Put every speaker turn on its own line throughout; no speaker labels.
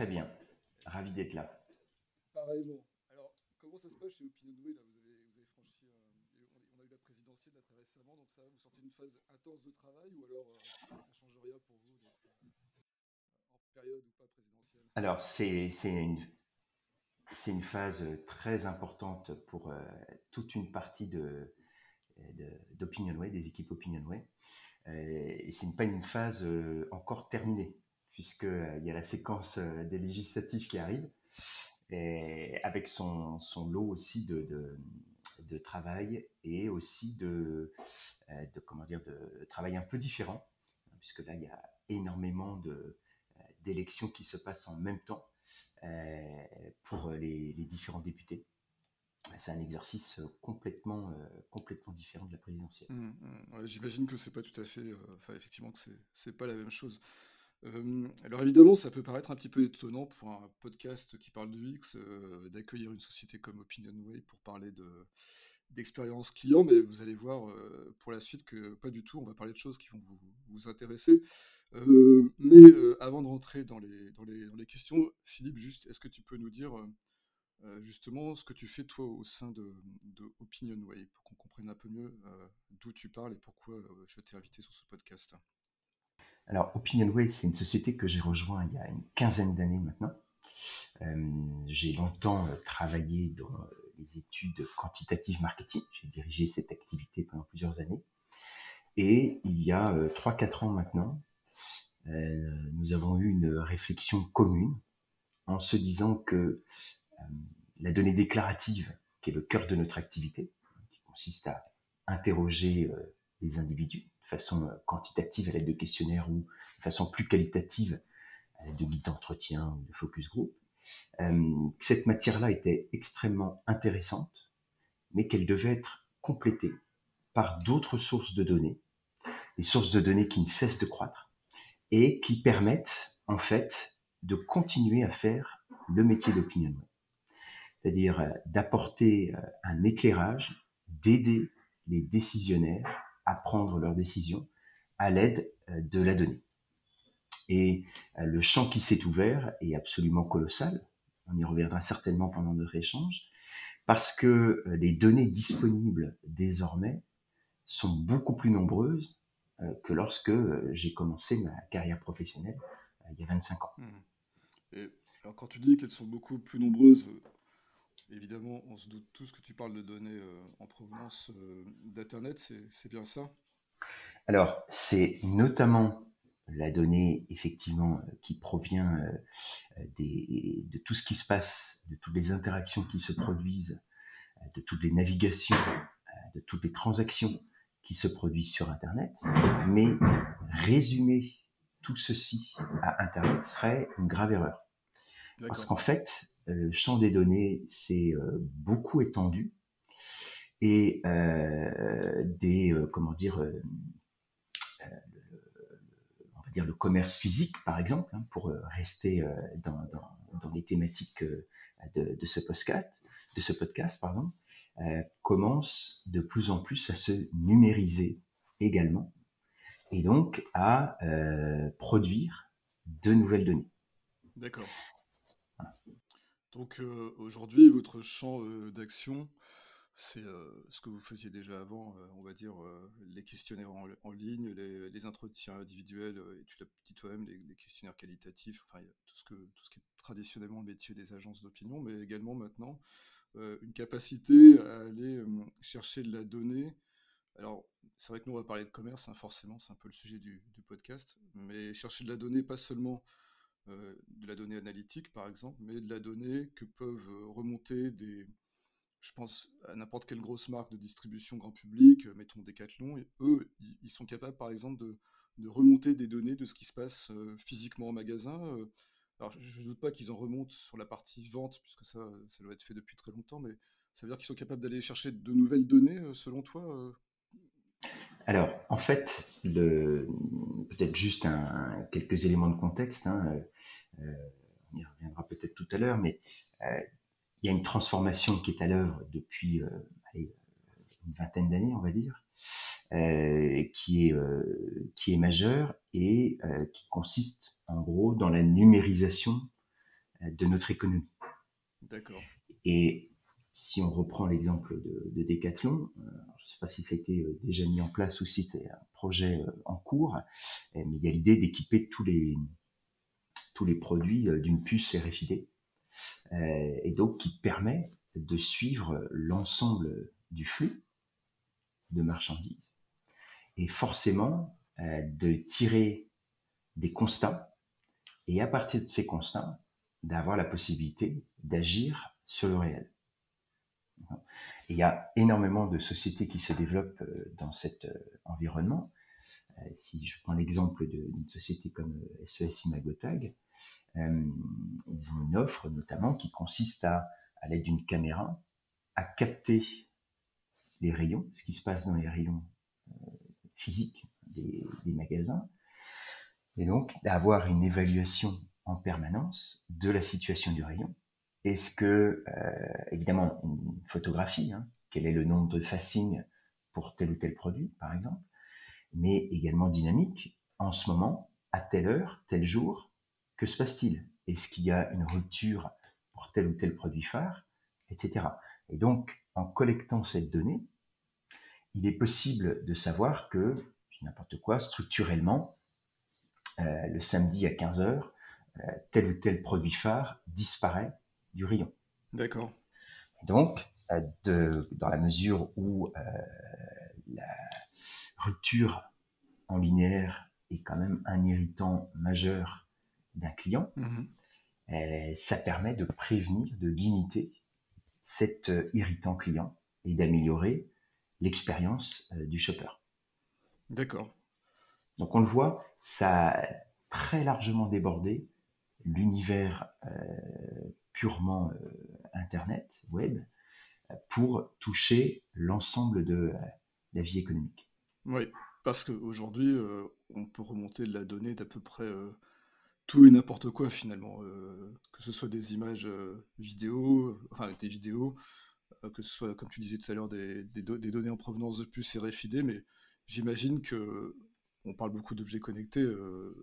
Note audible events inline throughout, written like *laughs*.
Très bien. Ravi d'être là.
Pareillement. Alors, comment ça se passe chez Opinionway là? Vous avez, vous avez franchi, euh, on, a eu la présidentielle là, très récemment, donc ça, vous sortez d'une phase intense de travail ou alors euh, ça change rien pour vous d'être euh, en période ou pas présidentielle?
Alors, c'est une, une phase très importante pour euh, toute une partie de, d'Opinionway, des équipes Opinionway. Euh, et c'est pas une phase euh, encore terminée, puisqu'il y a la séquence des législatives qui arrive, avec son, son lot aussi de, de, travail et aussi de, de, comment dire, de travail un peu différent, puisque là, il y a énormément d'élections qui se passent en même temps euh, pour les, différents députés. C'est un exercice complètement, euh, complètement différent de la présidentielle.
Mmh, mmh. J'imagine que c'est pas tout à fait, euh, enfin effectivement que c'est pas la même chose. Euh, alors évidemment, ça peut paraître un petit peu étonnant pour un podcast qui parle de X euh, d'accueillir une société comme OpinionWay pour parler de d'expérience client, mais vous allez voir euh, pour la suite que pas du tout. On va parler de choses qui vont vous, intéresser. Euh, mais avant de rentrer dans les, dans les, dans les questions, Philippe, juste, est-ce que tu peux nous dire justement ce que tu fais toi au sein de, de OpinionWay pour qu'on comprenne un peu mieux d'où tu parles et pourquoi je t'ai invité sur ce podcast?
Alors, OpinionWay, c'est une société que j'ai rejoint il y a une quinzaine d'années maintenant. j'ai longtemps travaillé dans les études quantitative marketing. J'ai dirigé cette activité pendant plusieurs années. Et il y a 3-4 ans maintenant, euh, nous avons eu une réflexion commune en se disant que euh, la donnée déclarative, qui est le cœur de notre activité, qui consiste à interroger euh, les individus façon quantitative à l'aide de questionnaires ou de façon plus qualitative à l'aide de guides d'entretien ou de focus group, cette matière-là était extrêmement intéressante, mais qu'elle devait être complétée par d'autres sources de données, des sources de données qui ne cessent de croître, et qui permettent en fait de continuer à faire le métier d'opinion. C'est-à-dire euh, d'apporter euh, un éclairage, d'aider les décisionnaires à prendre leurs décisions à l'aide euh, de la donnée. Et le champ qui s'est ouvert est absolument colossal. On y reviendra certainement pendant notre échange, parce que les données disponibles désormais sont beaucoup plus nombreuses euh, que lorsque euh, j'ai commencé ma carrière professionnelle euh, il y a 25 ans.
Mmh. Alors quand tu dis qu'elles sont beaucoup plus nombreuses, évidemment, on se doute tous que tu parles de données en provenance d'Internet, c'est bien ça?
Alors, c'est notamment la donnée, effectivement, qui provient des, de tout ce qui se passe, de toutes les interactions qui se produisent, de toutes les navigations, de toutes les transactions qui se produisent sur Internet, mais résumer tout ceci à Internet serait une grave erreur. Parce qu'en fait, le champ des données s'est euh, beaucoup étendu et euh, des, euh, comment dire, euh, on va dire le commerce physique, par exemple, hein, pour rester dans, dans, dans, les thématiques de, de, ce podcast, de ce podcast, pardon, euh, commence de plus en plus à se numériser également et donc à euh, produire de nouvelles données.
D'accord. Donc euh, aujourd'hui, votre champ euh, d'action, c'est euh, ce que vous faisiez déjà avant, on va dire les questionnaires en, ligne, les, entretiens individuels, et tu l'as dit toi-même, les, questionnaires qualitatifs, enfin tout ce, que, tout ce qui est traditionnellement le métier des agences d'opinion, mais également maintenant une capacité à aller chercher de la donnée. Alors, c'est vrai que nous, on va parler de commerce, hein, forcément, c'est un peu le sujet du, podcast, mais chercher de la donnée, pas seulement de la donnée analytique, par exemple, mais de la donnée que peuvent remonter des, je pense à n'importe quelle grosse marque de distribution grand public, mettons Decathlon, et eux, ils sont capables, par exemple, de, de, remonter des données de ce qui se passe euh, physiquement au magasin, euh, alors, je ne doute pas qu'ils en remontent sur la partie vente, puisque ça, ça doit être fait depuis très longtemps, mais ça veut dire qu'ils sont capables d'aller chercher de nouvelles données, euh, selon toi euh?
Alors, en fait, peut-être juste quelques éléments de contexte. Hein, euh, on y reviendra peut-être tout à l'heure, mais euh, il y a une transformation qui est à l'œuvre depuis une vingtaine d'années, on va dire, qui, est, qui est majeure et qui consiste en gros dans la numérisation de notre économie.
D'accord.
Et si on reprend l'exemple de, Decathlon, euh, je ne sais pas si ça a été euh, déjà mis en place ou si c'est un projet euh, en cours, mais il y a l'idée d'équiper tous les, tous les produits d'une puce RFID, et donc qui permet de suivre l'ensemble du flux de marchandises, et forcément de tirer des constats, et à partir de ces constats, d'avoir la possibilité d'agir sur le réel il y a énormément de sociétés qui se développent euh, dans cet euh, environnement. Euh, si je prends l'exemple d'une société comme SES Imagotag, ils ont une offre notamment qui consiste à, à l'aide d'une caméra, à capter les rayons, ce qui se passe dans les rayons physiques des, des magasins, et donc d'avoir une évaluation en permanence de la situation du rayon est-ce que, euh, évidemment, une photographie, hein, quel est le nombre de facings pour tel ou tel produit, par exemple, mais également dynamique, en ce moment, à telle heure, tel jour, que se passe-t-il? Est-ce qu'il y a une rupture pour tel ou tel produit phare, etc. Et donc, en collectant cette donnée, il est possible de savoir que, n'importe quoi, structurellement, euh, le samedi à 15h, euh, tel ou tel produit phare disparaît du rayon.
D'accord.
Donc, euh, de, dans la mesure où euh, la rupture en linéaire est quand même un irritant majeur d'un client, mhm. euh, ça permet de prévenir, de limiter cet irritant client et d'améliorer l'expérience du shopper.
D'accord.
Donc on le voit, ça a très largement débordé l'univers purement euh, Internet, web, pour toucher l'ensemble de euh, la vie économique.
Oui, parce qu'aujourd'hui, euh, on peut remonter de la donnée d'à peu près tout et n'importe quoi finalement, que ce soit des images vidéo, enfin des vidéos, que ce soit, comme tu disais tout à l'heure, des, données en provenance de puces RFID, mais j'imagine que on parle beaucoup d'objets connectés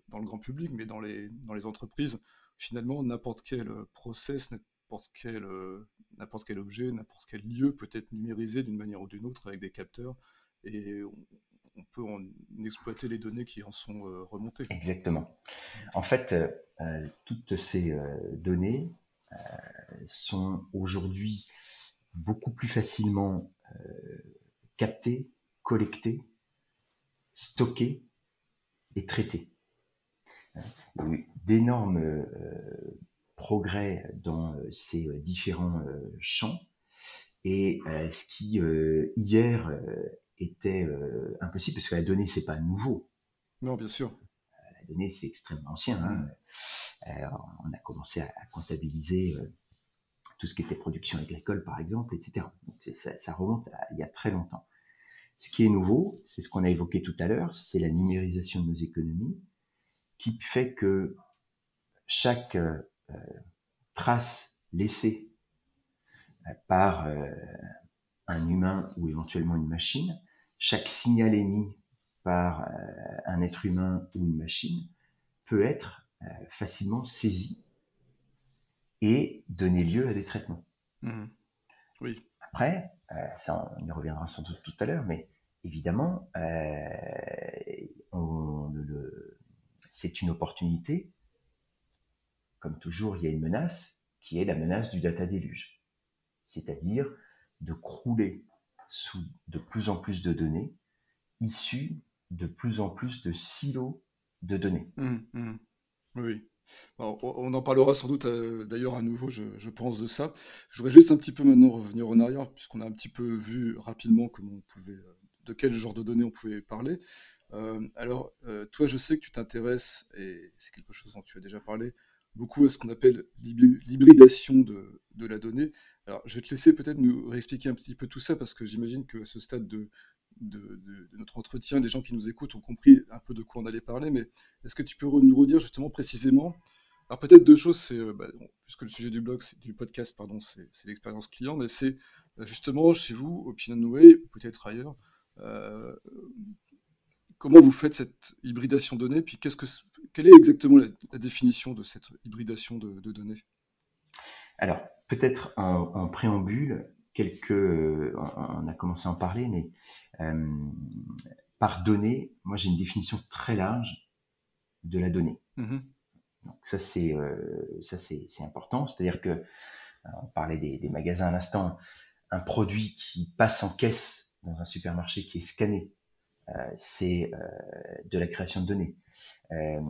dans le grand public, mais dans les entreprises, finalement, n'importe quel euh, process, n'importe quel, euh, n'importe quel objet, n'importe quel lieu peut être numérisé d'une manière ou d'une autre avec des capteurs et on, peut en exploiter les données qui en sont euh, remontées.
Exactement. En fait, toutes ces données sont aujourd'hui beaucoup plus facilement captées, collectées, stockées et traitées il y a eu d'énormes euh, progrès dans euh, ces euh, différents champs. Et ce qui, hier, était impossible, parce que la donnée, c'est pas nouveau.
Non, bien sûr.
La donnée, c'est extrêmement ancien. Hein. on a commencé à, comptabiliser tout ce qui était production agricole, par exemple, etc. ça, ça, remonte à, il y a très longtemps. Ce qui est nouveau, c'est ce qu'on a évoqué tout à l'heure, c'est la numérisation de nos économies qui fait que chaque euh, trace laissée euh, par euh, un humain ou éventuellement une machine, chaque signal émis par un être humain ou une machine peut être facilement saisi et donner lieu à des traitements.
Mmh. Oui.
Après, ça on y reviendra sans doute tout à l'heure, mais évidemment, on, le, c'est une opportunité. Comme toujours, il y a une menace qui est la menace du data déluge, c'est-à-dire de crouler sous de plus en plus de données issues de plus en plus de silos de données.
Mmh, mmh. Oui. on en parlera sans doute euh, d'ailleurs à nouveau, je, pense, de ça. Je voudrais juste un petit peu maintenant revenir en arrière, puisqu'on a un petit peu vu rapidement euh, de quel genre de données on pouvait parler. Euh, alors, euh, toi, je sais que tu t'intéresses, et c'est quelque chose dont tu as déjà parlé, beaucoup à ce qu'on appelle l'hybridation de, la donnée. Alors, je vais te laisser peut-être nous réexpliquer un petit peu tout ça, parce que j'imagine que ce stade de, notre entretien, les gens qui nous écoutent ont compris un peu de quoi on allait parler, mais est-ce que tu peux nous redire justement précisément? Alors peut-être deux choses, c'est, bah, puisque le sujet du blog, du podcast, pardon, c'est l'expérience client, mais c'est justement chez vous, OpinionWay, peut-être ailleurs, comment vous faites cette hybridation de données, puis qu'est-ce que, quelle est exactement la, définition de cette hybridation de, données?
Alors, peut-être en, préambule, quelques, on a commencé à en parler, mais euh, par donnée, moi j'ai une définition très large de la donnée. Mmh Donc ça c'est euh, ça c'est important, c'est-à-dire que on parlait des, des magasins à l'instant, un produit qui passe en caisse dans un supermarché qui est scanné euh, c'est euh, de la création de données. Euh,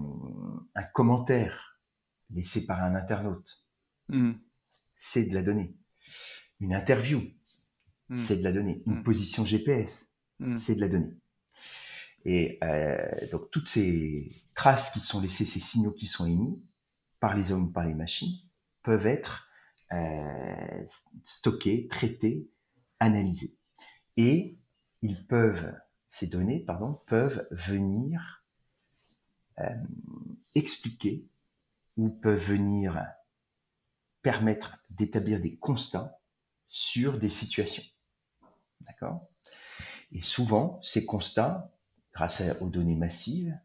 un commentaire laissé par un internaute, mmh. c'est de la donnée. Une interview, mmh. c'est de la donnée. Une mmh. position GPS, c'est de la donnée. Et donc toutes ces traces qui sont laissées, ces signaux qui sont émis par les hommes par les machines, peuvent être stockés, traités, analysés. Et ils peuvent ces données pardon, peuvent venir euh, expliquer ou peuvent venir permettre d'établir des constats sur des situations. D'accord? Et souvent, ces constats, grâce aux données massives,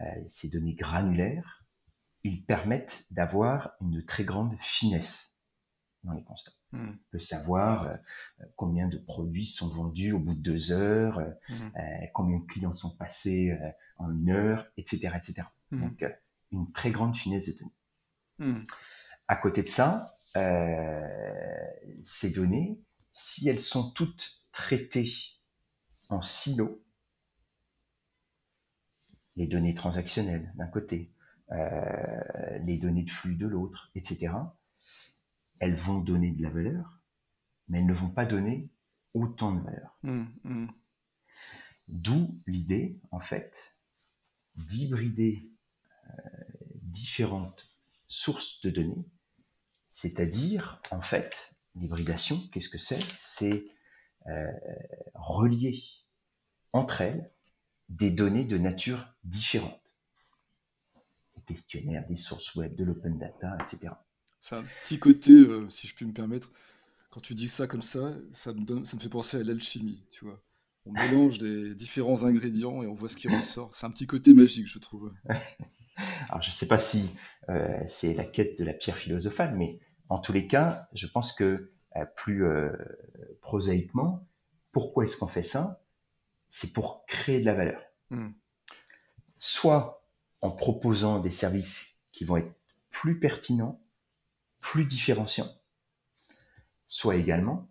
euh, ces données granulaires, ils permettent d'avoir une très grande finesse dans les constats. Hmm. On peut savoir euh, combien de produits sont vendus au bout de deux heures, euh, hmm. euh, combien de clients sont passés en une heure, etc. etc. Hmm. Donc, une très grande finesse de données. À côté de ça, ces données, si elles sont toutes traitées en silos, les données transactionnelles d'un côté, les données de flux de l'autre, etc., elles vont donner de la valeur, mais elles ne vont pas donner autant de valeur. Mmh, mmh. D'où l'idée, en fait, d'hybrider euh, différentes sources de données, c'est-à-dire, en fait, l'hybridation, qu'est-ce que c'est? C'est euh, relier entre elles des données de nature différente. Des questionnaires, des sources web, de l'open data, etc.
C'est un petit côté, euh, si je puis me permettre, quand tu dis ça comme ça, ça me, donne, ça me fait penser à l'alchimie, tu vois. On mélange des différents ingrédients et on voit ce qui ressort. C'est un petit côté magique, je trouve. *laughs*
Alors, je ne sais pas si euh, c'est la quête de la pierre philosophale, mais en tous les cas, je pense que euh, plus prosaïquement, pourquoi est-ce qu'on fait ça? C'est pour créer de la valeur. Hmm. Soit en proposant des services qui vont être plus pertinents, plus différenciant, soit également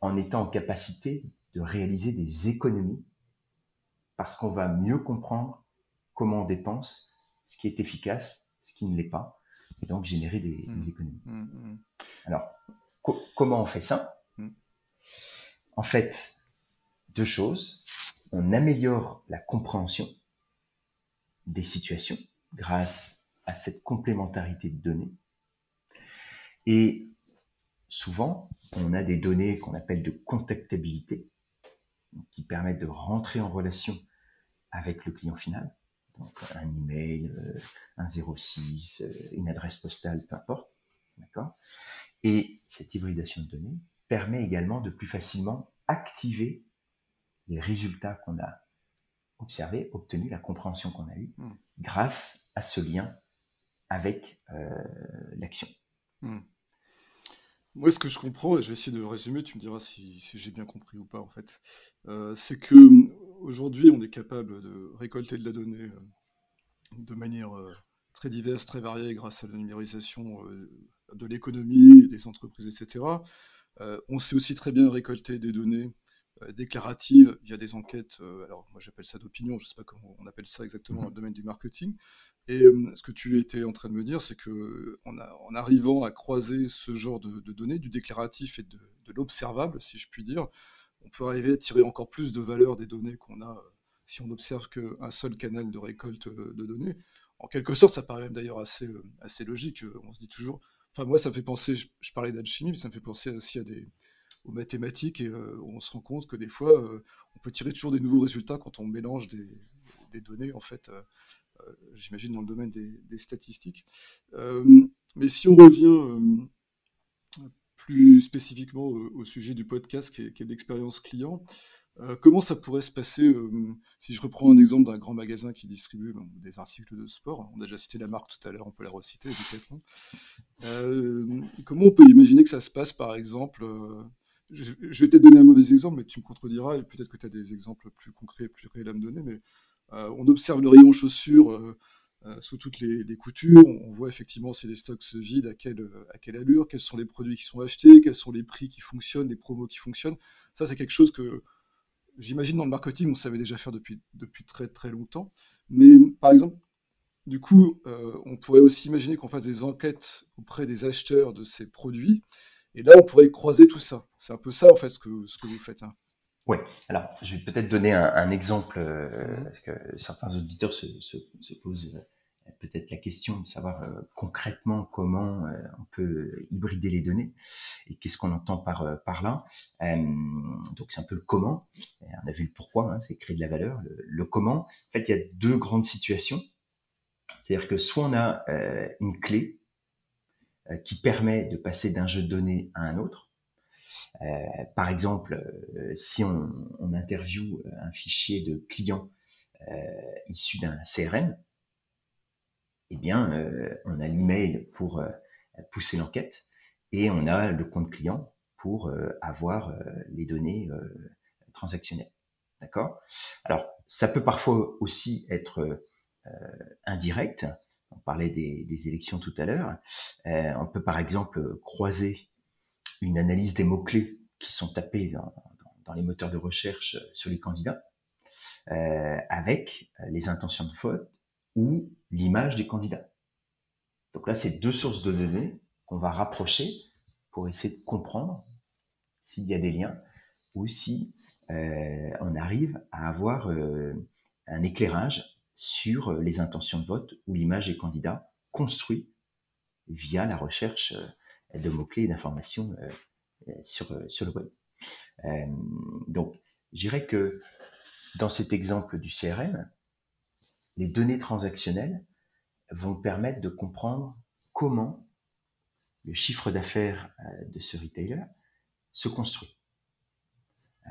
en étant en capacité de réaliser des économies parce qu'on va mieux comprendre comment on dépense, ce qui est efficace, ce qui ne l'est pas, et donc générer des, mmh. économies. Mmh, mmh. Alors, comment on fait ça? En fait, deux choses. On améliore la compréhension des situations grâce à cette complémentarité de données et souvent, on a des données qu'on appelle de contactabilité, qui permettent de rentrer en relation avec le client final. Donc un email, euh, un 06, euh, une adresse postale, peu importe. D'accord? Et cette hybridation de données permet également de plus facilement activer les résultats qu'on a observés, obtenus, la compréhension qu'on a eue, hmm. grâce à ce lien avec euh, l'action. Hmm.
Moi, ce que je comprends, et je vais essayer de résumer, tu me diras si, j'ai bien compris ou pas, en fait, euh, c'est que euh, aujourd'hui, on est capable de récolter de la donnée euh, de manière très diverse, très variée, grâce à la numérisation de l'économie, des entreprises, etc. on sait aussi très bien récolter des données déclaratives via des enquêtes, alors moi j'appelle ça d'opinion, je ne sais pas comment on appelle ça exactement dans le domaine du marketing, et ce que tu étais en train de me dire, c'est que en, arrivant à croiser ce genre de, données, du déclaratif et de, l'observable, si je puis dire, on peut arriver à tirer encore plus de valeur des données qu'on a si on n'observe qu'un seul canal de récolte de données. En quelque sorte, ça paraît même d'ailleurs assez, assez logique. On se dit toujours. Enfin, moi, ça me fait penser, je, parlais d'alchimie, mais ça me fait penser aussi à des, mathématiques et on se rend compte que des fois, on peut tirer toujours des nouveaux résultats quand on mélange des, données, en fait, j'imagine dans le domaine des, statistiques. mais si on revient plus spécifiquement au, sujet du podcast qui est l'expérience client, euh, comment ça pourrait se passer euh, si je reprends un exemple d'un grand magasin qui distribue des articles de sport On a déjà cité la marque tout à l'heure, on peut la reciter, euh, comment on peut imaginer que ça se passe, par exemple je, vais peut-être donner un mauvais exemple, mais tu me contrediras, et peut-être que tu as des exemples plus concrets, plus réels à me donner, mais on observe le rayon chaussures sous toutes les, coutures, on, voit effectivement si les stocks se vident, à quelle, à quelle allure, quels sont les produits qui sont achetés, quels sont les prix qui fonctionnent, les promos qui fonctionnent. Ça, c'est quelque chose que j'imagine dans le marketing, on savait déjà faire depuis, depuis très très longtemps. Mais par exemple, du coup, euh, on pourrait aussi imaginer qu'on fasse des enquêtes auprès des acheteurs de ces produits. Et là, on pourrait croiser tout ça. C'est un peu ça, en fait, ce que, ce que vous faites. Hein.
Oui, alors je vais peut-être donner un, exemple, euh, mmh. parce que certains auditeurs se, se, se posent euh, peut-être la question de savoir euh, concrètement comment on peut hybrider les données et qu'est-ce qu'on entend par, par là. donc c'est un peu le comment. On a vu le pourquoi, hein, c'est créer de la valeur. Le, comment, en fait, il y a deux grandes situations. C'est-à-dire que soit on a une clé qui permet de passer d'un jeu de données à un autre. par exemple, si on, interviewe un fichier de clients issu d'un CRM, eh bien, euh, on a l'email pour euh, pousser l'enquête et on a le compte client pour euh, avoir les données transactionnelles. D'accord? Alors, ça peut parfois aussi être indirect. On parlait des, élections tout à l'heure. on peut par exemple croiser une analyse des mots-clés qui sont tapés dans, les moteurs de recherche sur les candidats avec les intentions de vote ou l'image des candidats. Donc là, c'est deux sources de données qu'on va rapprocher pour essayer de comprendre s'il y a des liens ou si euh, on arrive à avoir euh, un éclairage sur les intentions de vote ou l'image des candidats construit via la recherche euh, de mots-clés et d'informations sur, sur le web. donc, je dirais que dans cet exemple du CRM, les données transactionnelles vont permettre de comprendre comment le chiffre d'affaires euh, de ce retailer se construit. Euh,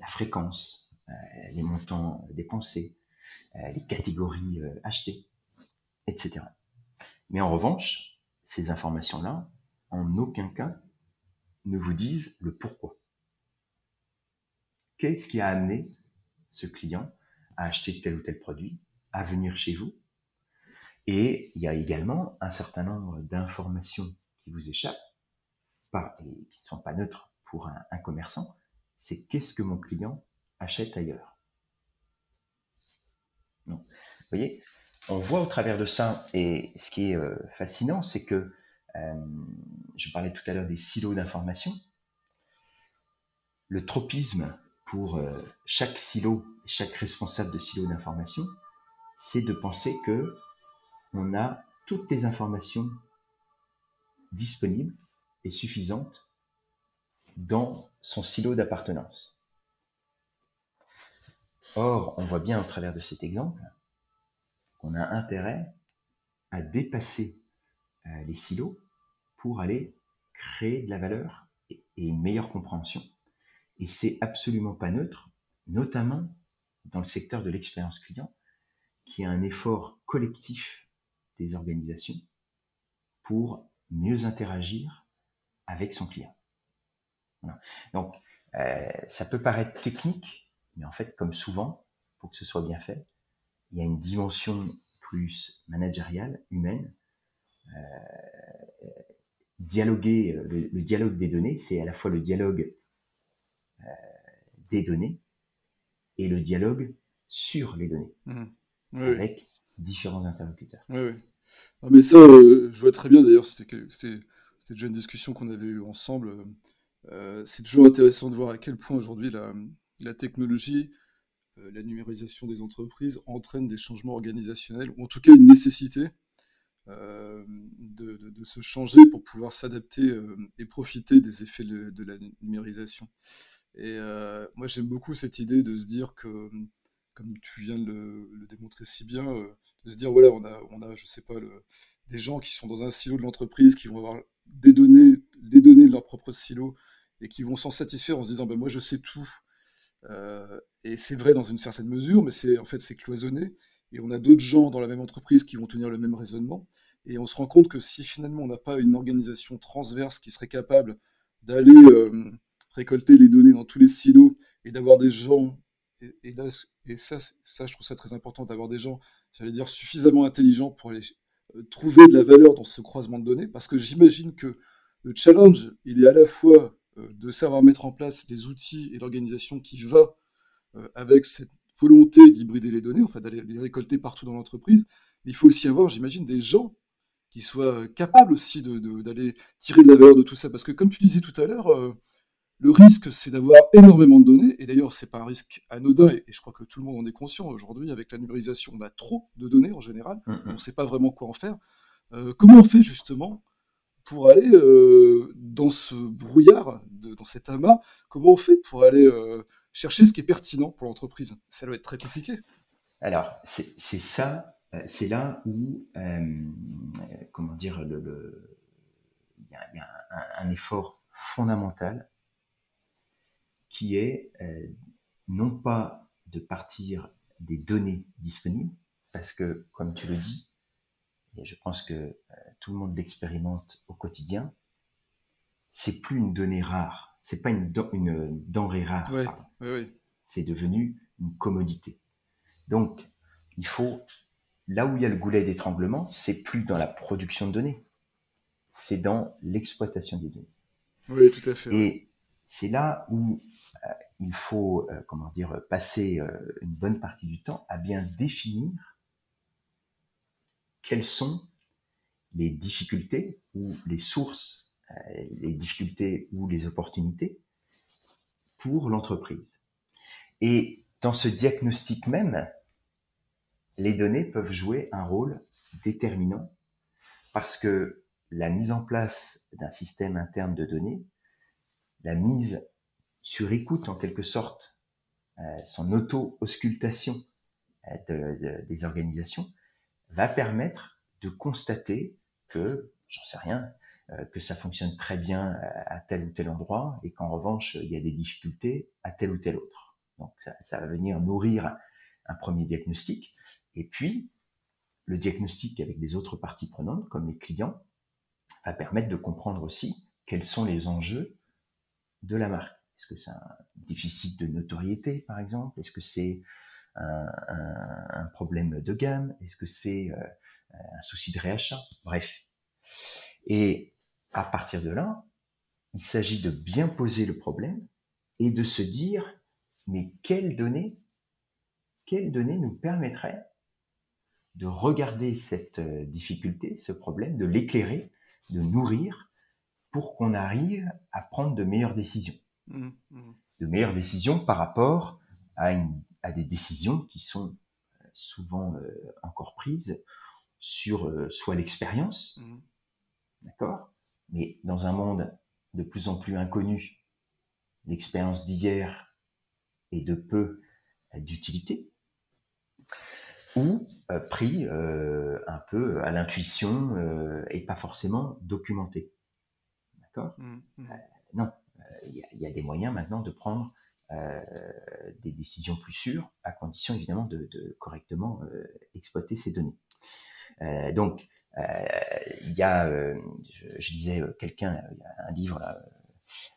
la fréquence, euh, les montants dépensés, les catégories achetées, etc. Mais en revanche, ces informations-là, en aucun cas, ne vous disent le pourquoi. Qu'est-ce qui a amené ce client à acheter tel ou tel produit à venir chez vous? Et il y a également un certain nombre d'informations qui vous échappent, et qui ne sont pas neutres pour un, commerçant. C'est qu'est-ce que mon client achète ailleurs? Vous voyez, on voit au travers de ça, et ce qui est euh, fascinant, c'est que euh, je parlais tout à l'heure des silos d'information. Le tropisme pour euh, chaque silo, chaque responsable de silo d'information, c'est de penser que on a toutes les informations disponibles et suffisantes dans son silo d'appartenance. Or, on voit bien au travers de cet exemple qu'on a intérêt à dépasser euh, les silos pour aller créer de la valeur et une meilleure compréhension. Et c'est absolument pas neutre, notamment dans le secteur de l'expérience client, qui est un effort collectif des organisations pour mieux interagir avec son client. Donc, euh, ça peut paraître technique, mais en fait, comme souvent, pour que ce soit bien fait, il y a une dimension plus managériale, humaine. Euh, dialoguer, euh, le, dialogue des données, c'est à la fois le dialogue des données et le dialogue sur les données. Mmh avec différents interlocuteurs.
Oui, mais ça, euh, je vois très bien d'ailleurs, c'était déjà une discussion qu'on avait eue ensemble. Euh, c'est toujours intéressant de voir à quel point aujourd'hui la, la, technologie, euh, la numérisation des entreprises entraîne des changements organisationnels, ou en tout cas une nécessité de, se changer pour pouvoir s'adapter et profiter des effets de, la numérisation. Et moi, j'aime beaucoup cette idée de se dire que, comme tu viens de le, démontrer si bien, de se dire voilà, on a, on a je sais pas, des gens qui sont dans un silo de l'entreprise, qui vont avoir des données, des données de leur propre silo, et qui vont s'en satisfaire en se disant ben, moi je sais tout. Et c'est vrai dans une certaine mesure, mais c'est en fait c'est cloisonné. Et on a d'autres gens dans la même entreprise qui vont tenir le même raisonnement. Et on se rend compte que si finalement on n'a pas une organisation transverse qui serait capable d'aller euh, récolter les données dans tous les silos et d'avoir des gens, et, là, et ça, ça, je trouve ça très important, d'avoir des gens, j'allais dire, suffisamment intelligents pour aller euh, trouver de la valeur dans ce croisement de données, parce que j'imagine que le challenge, il est à la fois euh, de savoir mettre en place les outils et l'organisation qui va avec cette volonté d'hybrider les données, enfin d'aller les récolter partout dans l'entreprise, mais il faut aussi avoir, j'imagine, des gens qui soient capables aussi d'aller tirer de la valeur de tout ça. Parce que comme tu disais tout à l'heure, euh, le risque, c'est d'avoir énormément de données, et d'ailleurs, c'est pas un risque anodin, et, je crois que tout le monde en est conscient aujourd'hui, avec la numérisation, on a trop de données en général, mm, mm. on ne sait pas vraiment quoi en faire. Euh, comment on fait justement pour aller euh, dans ce brouillard, dans cet amas, comment on fait pour aller chercher ce qui est pertinent pour l'entreprise? Ça doit être très compliqué.
Alors, c'est ça, euh, c'est là où, euh, comment dire, il y a, un, effort fondamental qui est euh, non pas de partir des données disponibles, parce que, comme tu le dis, et je pense que tout le monde l'expérimente au quotidien, c'est plus une donnée rare c'est pas une, une denrée rare. C'est devenu une commodité. Donc, il faut, là où il y a le goulet d'étranglement, c'est plus dans la production de données, c'est dans l'exploitation des données.
Oui, tout à fait.
Et c'est là où euh, il faut, euh, comment dire, passer euh, une bonne partie du temps à bien définir quelles sont les difficultés ou les sources euh, les difficultés ou les opportunités pour l'entreprise. Et dans ce diagnostic même, les données peuvent jouer un rôle déterminant parce que la mise en place d'un système interne de données, la mise sur écoute en quelque sorte, euh, son auto-auscultation euh, des organisations, va permettre de constater que, j'en sais rien, euh, que ça fonctionne très bien à tel ou tel endroit et qu'en revanche, il y a des difficultés à tel ou tel autre. Donc ça, va venir nourrir un premier diagnostic. Et puis, le diagnostic avec les autres parties prenantes, comme les clients, va permettre de comprendre aussi quels sont les enjeux de la marque. Est-ce que c'est un déficit de notoriété, par exemple? Est-ce que c'est un, problème de gamme? Est-ce que c'est euh, un souci de réachat? Bref. Et à partir de là, il s'agit de bien poser le problème et de se dire, mais quelles données, quelles données nous permettraient de regarder cette euh, difficulté, ce problème, de l'éclairer, de nourrir pour qu'on arrive à prendre de meilleures décisions? Mmh, mmh. De meilleures décisions par rapport à, des décisions qui sont euh, souvent euh, encore prises sur soit l'expérience, mmh. d'accord mais dans un monde de plus en plus inconnu, l'expérience d'hier est de peu d'utilité, ou euh, pris euh, un peu à l'intuition euh, et pas forcément documenté. D'accord? Mmh, mmh. Non, il y, a des moyens maintenant de prendre des décisions plus sûres, à condition évidemment de, de correctement exploiter ces données. donc, euh, il y a, euh, je, lisais euh, quelqu'un, un livre là,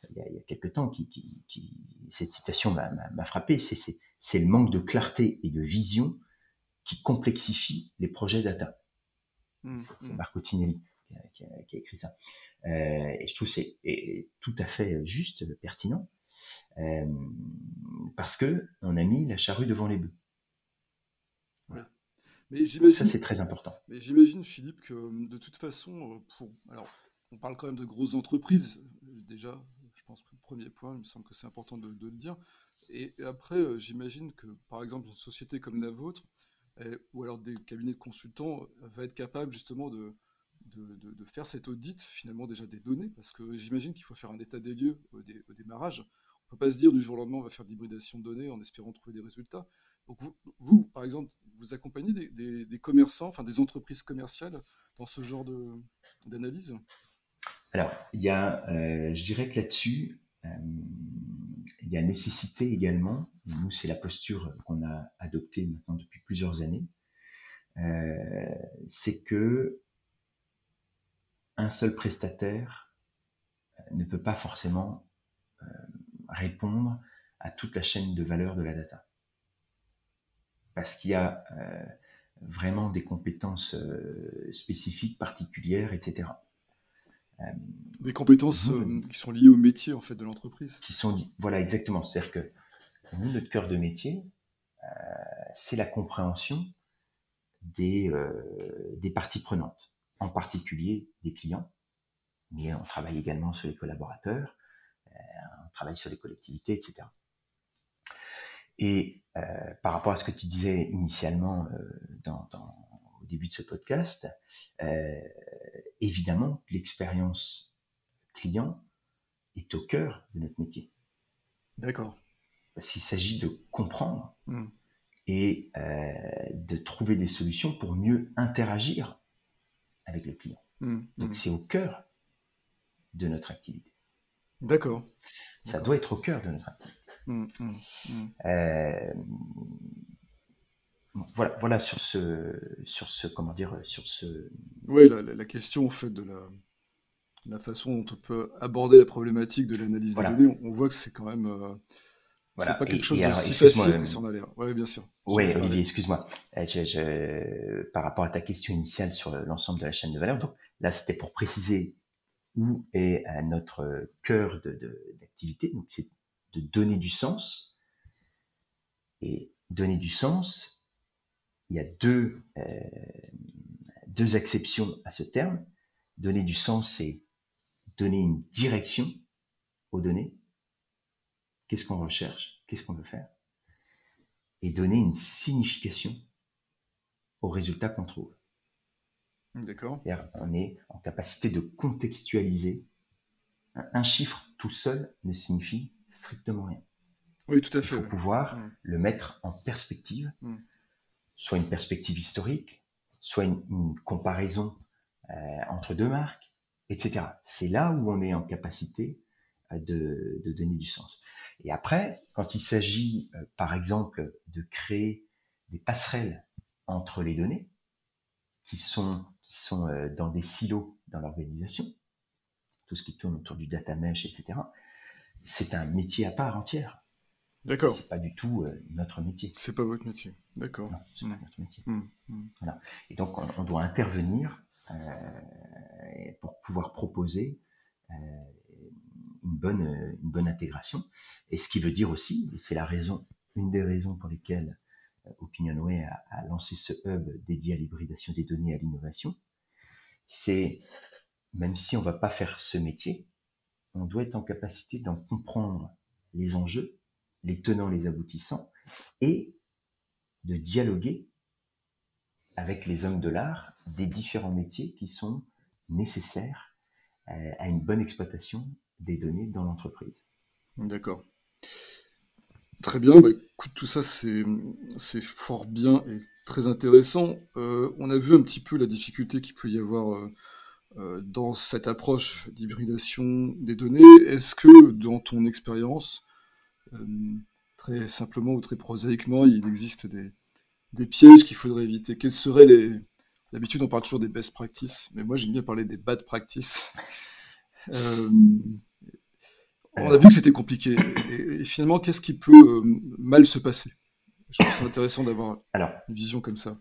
il, y a, il y a quelques temps qui, qui, cette citation m'a frappé, c'est le manque de clarté et de vision qui complexifie les projets data. Mmh, c'est mmh. Marco Tinelli qui a, qui a, écrit ça. Euh, et je trouve c'est tout à fait juste, pertinent, euh, parce que on a mis la charrue devant les bœufs. Mais Ça, c'est très important.
Mais j'imagine, Philippe, que euh, de toute façon, euh, pour, alors, on parle quand même de grosses entreprises, déjà, je pense que le premier point, il me semble que c'est important de, le dire. Et, après, j'imagine que, par exemple, une société comme la vôtre, ou alors des cabinets de consultants va être capable justement de, de, faire cet audit finalement déjà des données Parce que j'imagine qu'il faut faire un état des lieux au, démarrage. On ne peut pas se dire du jour au lendemain on va faire de l'hybridation de données en espérant trouver des résultats. Donc vous, par exemple, vous accompagnez des, commerçants, enfin des entreprises commerciales dans ce genre d'analyse?
Alors, il y a, euh, je dirais que là-dessus, euh, il y a nécessité également, nous c'est la posture qu'on a adoptée maintenant depuis plusieurs années, euh, c'est que un seul prestataire ne peut pas forcément répondre à toute la chaîne de valeur de la data parce qu'il y a euh, vraiment des compétences euh, spécifiques, particulières, etc.
Euh, des compétences qui sont liées au métier en fait de l'entreprise.
Qui sont voilà exactement. C'est-à-dire que nous, notre cœur de métier, c'est la compréhension des, des parties prenantes, en particulier des clients, mais on travaille également sur les collaborateurs, on travaille sur les collectivités, etc. Et euh, par rapport à ce que tu disais initialement euh, dans, au début de ce podcast, euh, évidemment, l'expérience client est au cœur de notre métier.
D'accord.
Parce qu'il s'agit de comprendre mmh. et de trouver des solutions pour mieux interagir avec le client. Mmh, Donc mmh. c'est au cœur de notre activité.
D'accord.
Ça doit être au cœur de notre. Mmh, mmh, mmh. Euh, voilà, voilà sur ce, sur ce, comment dire, sur ce.
Oui, la, question en fait de la, la, façon dont on peut aborder la problématique de l'analyse des données, on, voit que c'est quand même. Euh, c'est pas quelque chose de si facile que ça en a l'air. Oui, bien sûr.
Oui, Olivier, excuse-moi. Euh, par rapport à ta question initiale sur l'ensemble de la chaîne de valeur, donc là, c'était pour préciser où est notre cœur d'activité. De, donc, c'est de donner du sens. Et donner du sens, il y a deux, euh, deux à ce terme. Donner du sens, c'est donner une direction aux données. Qu'est-ce qu'on recherche? Qu'est-ce qu'on veut faire? Et donner une signification aux résultats qu'on trouve.
D'accord.
On est en capacité de contextualiser. Un chiffre tout seul ne signifie strictement rien.
Oui, tout à fait.
Il faut pouvoir mm. le mettre en perspective, mm. soit une perspective historique, soit une, comparaison euh, entre deux marques, etc. C'est là où on est en capacité euh, de, donner du sens. Et après, quand il s'agit, euh, par exemple, de créer des passerelles entre les données, qui sont, qui sont dans des silos dans l'organisation, tout ce qui tourne autour du data mesh, etc., c'est un métier à part entière.
D'accord.
C'est pas du tout euh, notre métier.
C'est pas votre métier. D'accord.
Non, c'est pas notre métier. Mmh, mmh. Voilà. Et donc, on, doit intervenir euh, pour pouvoir proposer euh, une, bonne, une bonne intégration. Et ce qui veut dire aussi, et c'est la raison, une des raisons pour lesquelles OpinionWay a, a lancé ce hub dédié à l'hybridation des données et à l'innovation, c'est même si on va pas faire ce métier, on doit être en capacité d'en comprendre les enjeux, les tenants, les aboutissants, et de dialoguer avec les hommes de l'art des différents métiers qui sont nécessaires euh, à une bonne exploitation des données dans l'entreprise.
D'accord. Très bien, bah, écoute, tout ça c'est fort bien et très intéressant. Euh, on a vu un petit peu la difficulté qu'il peut y avoir euh, euh, dans cette approche d'hybridation des données, est-ce que dans ton expérience, très simplement ou très prosaïquement, il existe des, pièges qu'il faudrait éviter? Quels seraient les... D'habitude, on parle toujours des best practices, mais moi j'aime bien parler des bad practices. *laughs* Euh, on a vu que c'était compliqué. Et, finalement, qu'est-ce qui peut mal se passer? Je trouve ça intéressant d'avoir une vision comme ça.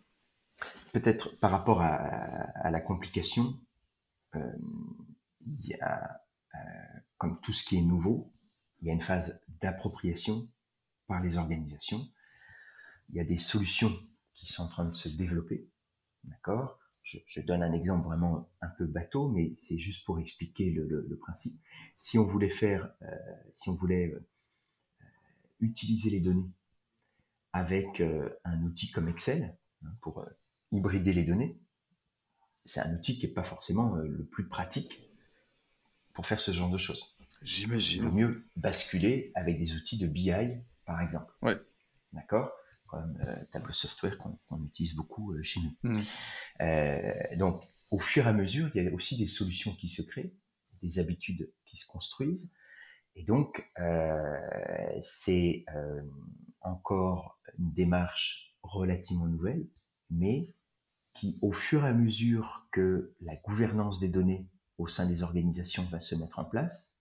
Peut-être par rapport à la complication, euh, il y a, euh, comme tout ce qui est nouveau, il y a une phase d'appropriation par les organisations. Il y a des solutions qui sont en train de se développer. D'accord? Je, donne un exemple vraiment un peu bateau, mais c'est juste pour expliquer le, principe. Si on voulait faire, euh, si on voulait utiliser les données avec un outil comme Excel, hein, pour hybrider les données, c'est un outil qui n'est pas forcément le plus pratique pour faire ce genre de choses.
J'imagine.
Il vaut mieux basculer avec des outils de BI, par exemple.
Ouais.
D'accord? Euh, Tableau Software qu'on utilise beaucoup euh, chez nous.
Mmh.
Euh, donc, au fur et à mesure, il y a aussi des solutions qui se créent, des habitudes qui se construisent. Et donc, c'est encore une démarche relativement nouvelle, mais qui, au fur et à mesure que la gouvernance des données au sein des organisations va se mettre en place,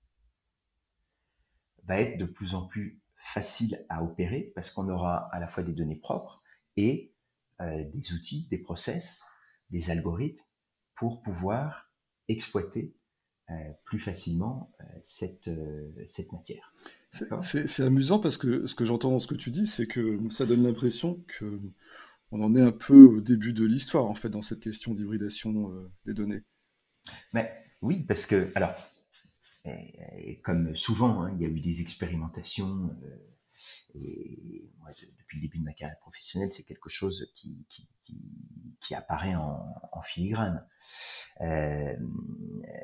va être de plus en plus facile à opérer parce qu'on aura à la fois des données propres et euh, des outils, des process, des algorithmes pour pouvoir exploiter euh, plus facilement euh, cette, cette matière.
C'est amusant parce que ce que j'entends dans ce que tu dis, c'est que ça donne l'impression que on en est un peu au début de l'histoire en fait dans cette question d'hybridation des données.
Mais oui, parce que, alors, et, comme souvent, hein, il y a eu des expérimentations, euh, et moi, depuis le début de ma carrière professionnelle, c'est quelque chose qui, qui, apparaît en, filigrane. Euh,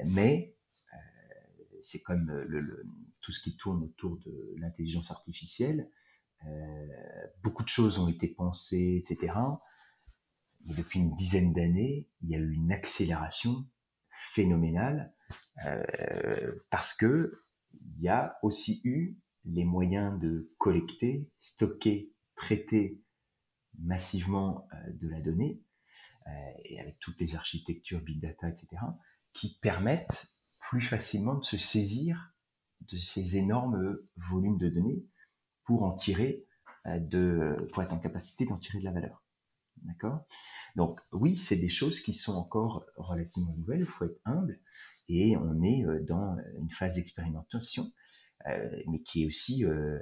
mais euh, c'est comme tout ce qui tourne autour de l'intelligence artificielle. beaucoup de choses ont été pensées, etc. Mais depuis une dizaine d'années, il y a eu une accélération phénoménal euh, parce que il y a aussi eu les moyens de collecter, stocker, traiter massivement euh, de la donnée euh, et avec toutes les architectures big data, etc., qui permettent plus facilement de se saisir de ces énormes volumes de données pour en tirer de, pour être en capacité d'en tirer de la valeur. D'accord? Donc oui, c'est des choses qui sont encore relativement nouvelles, il faut être humble, et on est euh, dans une phase d'expérimentation, euh, mais qui est aussi euh,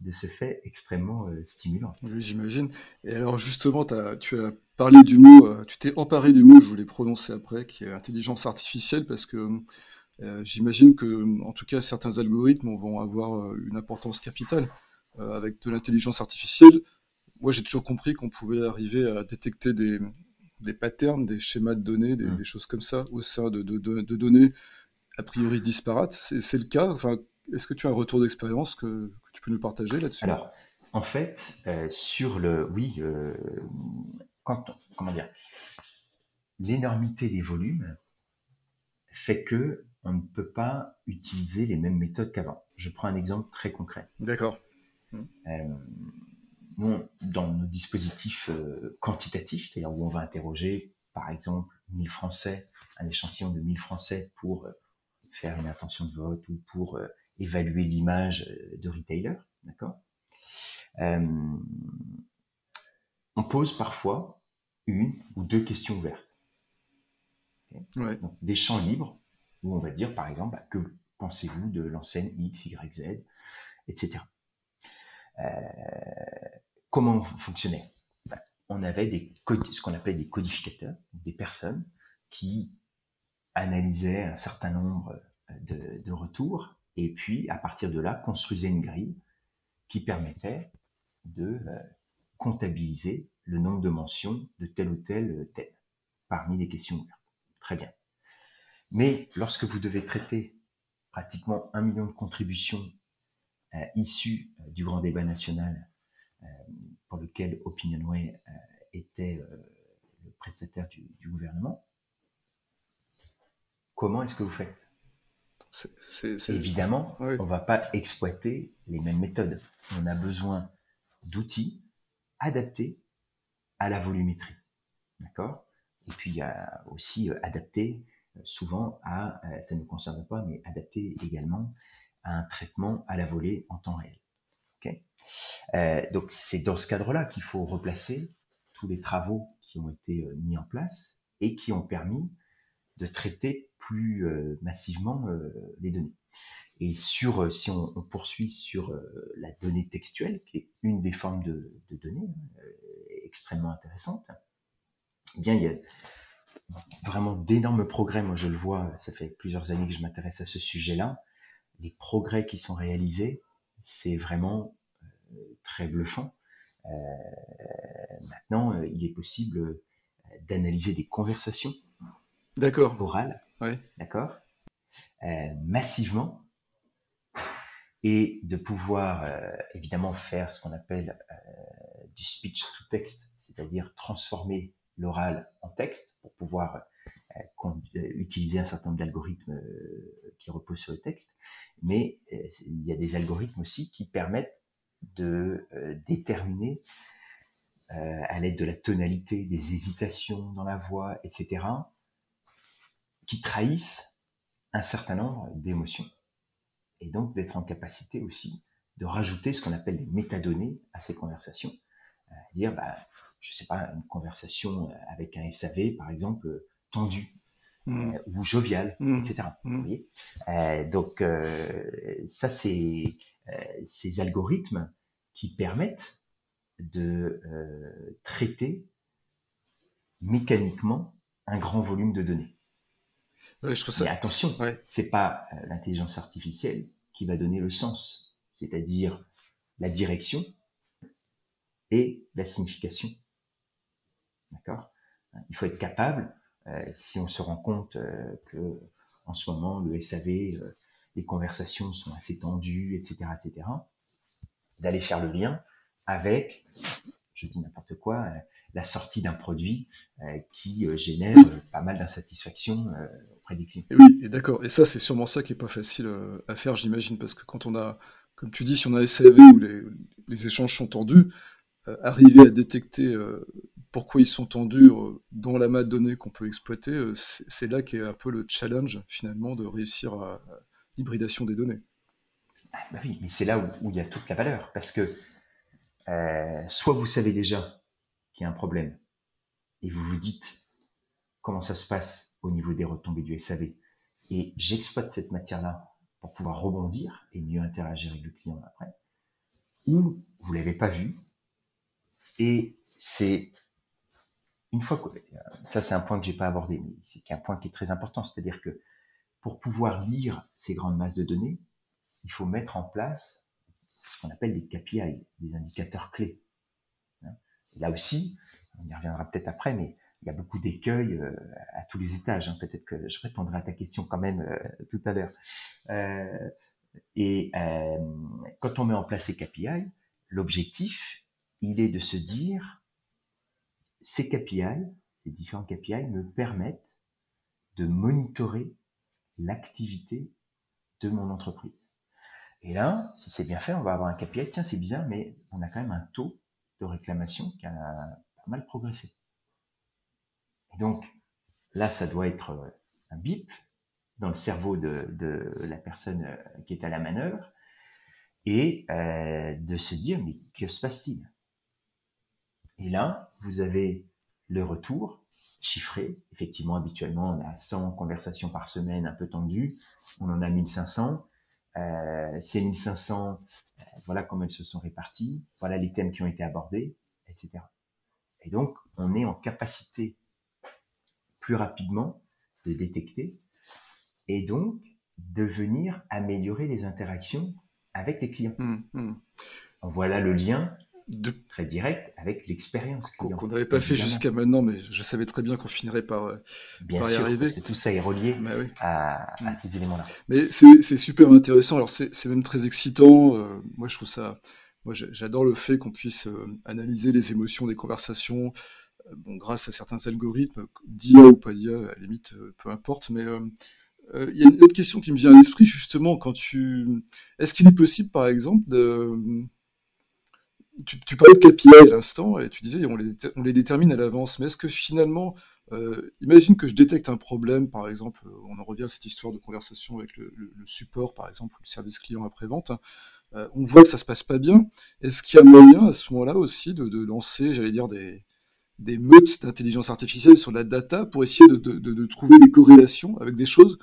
de ce fait extrêmement stimulant.
Oui, j'imagine. Et alors justement, tu as parlé du mot, tu t'es emparé du mot, je voulais prononcer après, qui est intelligence artificielle, parce que j'imagine que, en tout cas, certains algorithmes vont avoir une importance capitale avec de l'intelligence artificielle moi j'ai toujours compris qu'on pouvait arriver à détecter des, des patterns, des schémas de données, des, mmh. choses comme ça au sein de, de, de, données a priori disparates. C'est le cas enfin, Est-ce que tu as un retour d'expérience que, que, tu peux nous partager là-dessus?
Alors, en fait, euh, sur le... Oui, euh, quand, comment dire L'énormité des volumes fait que on ne peut pas utiliser les mêmes méthodes qu'avant. Je prends un exemple très concret.
D'accord.
Euh, dans nos dispositifs euh, quantitatifs, c'est-à-dire où on va interroger, par exemple, 1000 Français, un échantillon de 1000 Français pour euh, faire une intention de vote ou pour euh, évaluer l'image de retailer, d'accord? On pose parfois une ou deux questions ouvertes. des champs libres où on va dire, par exemple, bah, que pensez-vous de l'enseigne X, Y, Z, etc. Euh, comment on fonctionnait ben, On avait des, ce qu'on appelait des codificateurs, des personnes qui analysaient un certain nombre euh, de, retours et puis à partir de là construisaient une grille qui permettait de euh, comptabiliser le nombre de mentions de tel ou tel thème parmi les questions ouvertes. Très bien. Mais lorsque vous devez traiter pratiquement un million de contributions euh, issues du grand débat national euh, pour lequel OpinionWay euh, était euh, le prestataire du, gouvernement, comment est-ce que vous faites? Évidemment, on ne va pas exploiter les mêmes méthodes. On a besoin d'outils adaptés à la volumétrie. D'accord? Et puis, il y a aussi adapté souvent à, ça ne nous concerne pas, mais adapté également à un traitement à la volée en temps réel. Euh, donc c'est dans ce cadre-là qu'il faut replacer tous les travaux qui ont été euh, mis en place et qui ont permis de traiter plus euh, massivement les données. Et sur, si on, poursuit sur la donnée textuelle, qui est une des formes de, données extrêmement intéressante, eh bien il y a vraiment d'énormes progrès. Moi, je le vois, ça fait plusieurs années que je m'intéresse à ce sujet-là. Les progrès qui sont réalisés, c'est vraiment très bluffant. maintenant, il est possible d'analyser des conversations
D'accord.
orales,
Ouais.
d'accord, massivement, et de pouvoir évidemment faire ce qu'on appelle du speech to text, c'est-à-dire transformer l'oral en texte pour pouvoir euh, utiliser un certain nombre d'algorithmes euh, qui reposent sur le texte, mais euh, il y a des algorithmes aussi qui permettent de déterminer à l'aide de la tonalité, des hésitations dans la voix, etc., qui trahissent un certain nombre d'émotions. Et donc d'être en capacité aussi de rajouter ce qu'on appelle les métadonnées à ces conversations. dire, bah, je sais pas, une conversation avec un SAV, par exemple, tendu mmh. euh, ou jovial, mmh. etc. Mmh. Euh, donc, euh, ça, c'est ces algorithmes qui permettent de traiter mécaniquement un grand volume de données.
je trouve ça...
Mais attention, ouais. c'est pas l'intelligence artificielle qui va donner le sens, c'est-à-dire la direction et la signification D'accord? Il faut être capable, euh, si on se rend compte euh, que en ce moment le SAV, euh, les conversations sont assez tendues, etc., etc., d'aller faire le lien avec, je dis n'importe quoi, la sortie d'un produit qui génère pas mal d'insatisfaction auprès des clients.
Oui, et d'accord. Et ça, c'est sûrement ça qui est pas facile à faire, j'imagine, parce que quand on a, comme tu dis, si on a SAV où les, les échanges sont tendus, arriver à détecter pourquoi ils sont tendus euh, dans la masse de données qu'on peut exploiter, euh, c'est là qu'est un peu le challenge finalement de réussir à, l'hybridation des données.
Ah, bah oui, mais c'est là où, il y a toute la valeur, parce que euh, soit vous savez déjà qu'il y a un problème, et vous vous dites comment ça se passe au niveau des retombées du SAV, et j'exploite cette matière-là pour pouvoir rebondir et mieux interagir avec le client après, ou vous l'avez pas vu, et c'est une fois que ça c'est un point que j'ai pas abordé, mais c'est un point qui est très important, c'est-à-dire que pour pouvoir lire ces grandes masses de données, il faut mettre en place ce qu'on appelle des KPI, des indicateurs clés. Hein. là aussi, on y reviendra peut-être après, mais il y a beaucoup d'écueils euh, à tous les étages. Hein. Peut-être que je répondrai à ta question quand même euh, tout à l'heure. Euh, et quand on met en place ces KPI, l'objectif, il est de se dire ces KPI, ces différents KPI me permettent de monitorer l'activité de mon entreprise. Et là, si c'est bien fait, on va avoir un KPI, tiens, c'est bien, mais on a quand même un taux de réclamation qui a mal progressé. Et donc, là, ça doit être un bip dans le cerveau de, la personne euh, qui est à la manœuvre et euh, de se dire, mais que se passe-t-il? Et là, vous avez le retour chiffré. Effectivement, habituellement, on a 100 conversations par semaine un peu tendues. On en a 1500. Euh, ces 1500, euh, voilà comment elles se sont réparties. Voilà les thèmes qui ont été abordés, etc. Et donc, on est en capacité plus rapidement de détecter et donc de venir améliorer les interactions avec les clients. Mmh, mmh. Voilà le lien de... très direct avec l'expérience.
Qu'on n'avait pas fait jusqu'à maintenant, mais je savais très bien qu'on finirait par, euh,
y arriver. Parce que tout ça est relié bah à, mm. ces éléments-là.
Mais c'est super intéressant. Alors c'est même très excitant. Euh, moi, je trouve ça. Moi, j'adore le fait qu'on puisse euh, analyser les émotions des conversations. bon, grâce à certains algorithmes, d'IA ou pas d'IA, à la limite, peu importe. Mais il y a une autre question qui me vient à l'esprit justement quand tu. Est-ce qu'il est possible, par exemple, de tu, parlais de KPI à l'instant et tu disais on les, on les détermine à l'avance, mais est-ce que finalement, euh, imagine que je détecte un problème, par exemple, euh, on en revient à cette histoire de conversation avec le, support, par exemple, ou le service client après-vente, hein, euh, on voit que ça se passe pas bien. Est-ce qu'il y a moyen à ce moment-là aussi de, lancer, j'allais dire, des, des meutes d'intelligence artificielle sur la data pour essayer de, de, trouver des corrélations avec des choses,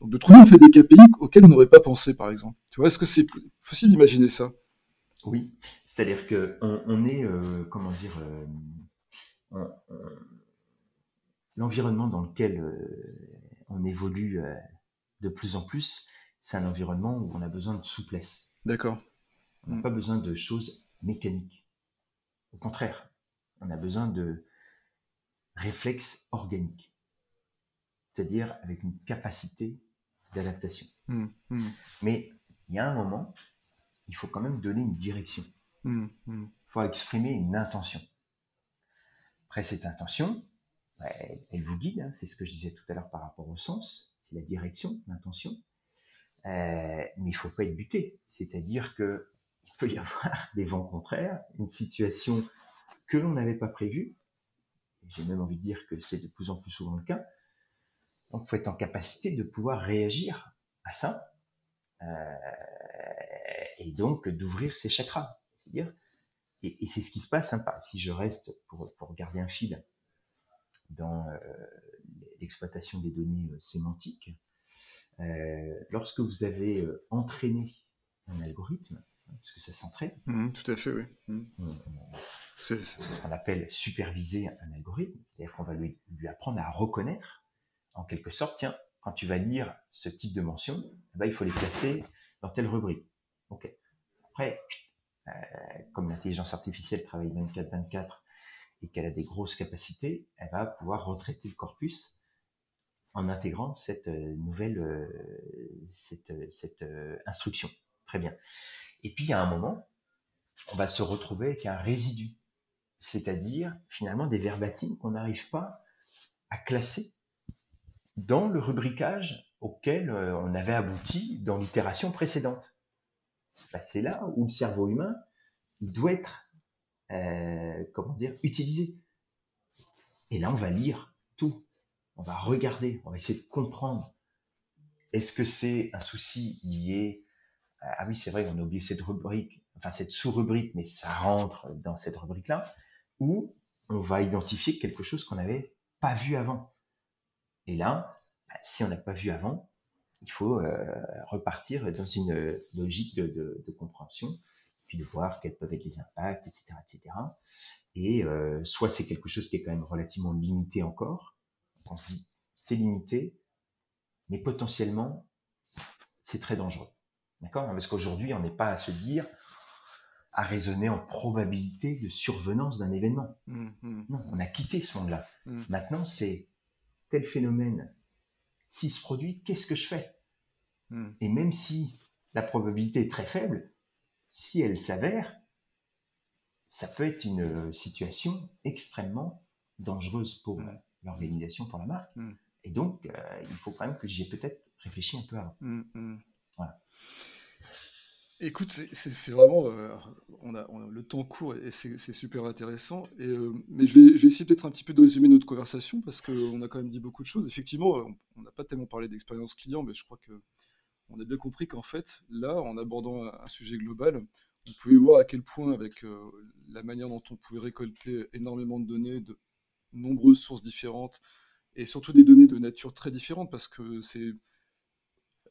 donc de trouver en fait des KPI auxquels on n'aurait pas pensé, par exemple. Tu vois, est-ce que c'est possible d'imaginer ça?
Oui, c'est-à-dire que on, est, euh, comment dire, euh, l'environnement dans lequel euh, on évolue de plus en plus, c'est un environnement où on a besoin de souplesse.
D'accord.
On n'a mm. pas besoin de choses mécaniques. Au contraire, on a besoin de réflexes organiques, c'est-à-dire avec une capacité d'adaptation.
Mmh, mmh.
Mais il y a un moment, il faut quand même donner une direction.
Mmh, mmh.
Il faut exprimer une intention. Après, cette intention, bah, elle, vous guide, hein, c'est ce que je disais tout à l'heure par rapport au sens, c'est la direction, l'intention. Euh, mais il ne faut pas être buté, c'est-à-dire que il peut y avoir *laughs* des vents contraires, une situation que l'on n'avait pas prévue. J'ai même envie de dire que c'est de plus en plus souvent le cas. Donc, il faut être en capacité de pouvoir réagir à ça euh, et donc d'ouvrir ses chakras. Et, c'est ce qui se passe. Hein, si je reste pour, pour garder un fil dans euh, l'exploitation des données euh, sémantiques, lorsque vous avez entraîné un algorithme, parce que ça s'entraîne.
Mmh, tout à fait, oui. Mmh.
C'est ce qu'on appelle superviser un algorithme, c'est-à-dire qu'on va lui, lui, apprendre à reconnaître, en quelque sorte, tiens, quand tu vas lire ce type de mention, eh ben, il faut les placer dans telle rubrique. Ok. Après, euh, comme l'intelligence artificielle travaille 24-24 et qu'elle a des grosses capacités, elle va pouvoir retraiter le corpus en intégrant cette euh, nouvelle euh, cette, cette instruction. Très bien. Et puis, a un moment, on va se retrouver avec un résidu, c'est-à-dire finalement des verbatims qu'on n'arrive pas à classer dans le rubricage auquel on avait abouti dans l'itération précédente. Bah, c'est là où le cerveau humain doit être, euh, comment dire, utilisé. Et là, on va lire tout. On va regarder, on va essayer de comprendre. Est-ce que c'est un souci lié ah oui, c'est vrai, on a oublié cette rubrique, enfin cette sous-rubrique, mais ça rentre dans cette rubrique-là, où on va identifier quelque chose qu'on n'avait pas vu avant. Et là, bah, si on n'a pas vu avant, il faut euh, repartir dans une logique de, compréhension, puis de voir quels peuvent être les impacts, etc. etc. Et euh, soit c'est quelque chose qui est quand même relativement limité encore, on se dit c'est limité, mais potentiellement c'est très dangereux. D'accord? Parce qu'aujourd'hui, on n'est pas à se dire, à raisonner en probabilité de survenance d'un événement. Mmh, mmh. Non, on a quitté ce monde-là. Mmh. Maintenant, c'est tel phénomène, s'il se produit, qu'est-ce que je fais? Et même si la probabilité est très faible, si elle s'avère, ça peut être une situation extrêmement dangereuse pour l'organisation, pour la marque. Et donc, euh, il faut quand même que j'y ai peut-être réfléchi un peu avant.
Écoute, c'est vraiment. Euh, on, a, le temps court et c'est super intéressant. Euh, mais je vais, essayer peut-être un petit peu de résumer notre conversation parce qu'on a quand même dit beaucoup de choses. Effectivement, euh, on n'a pas tellement parlé d'expérience client, mais je crois que on a bien compris qu'en fait, là, en abordant un, sujet global, on pouvait voir à quel point, avec la manière dont on pouvait récolter énormément de données de nombreuses sources différentes et surtout des données de nature très différente parce que c'est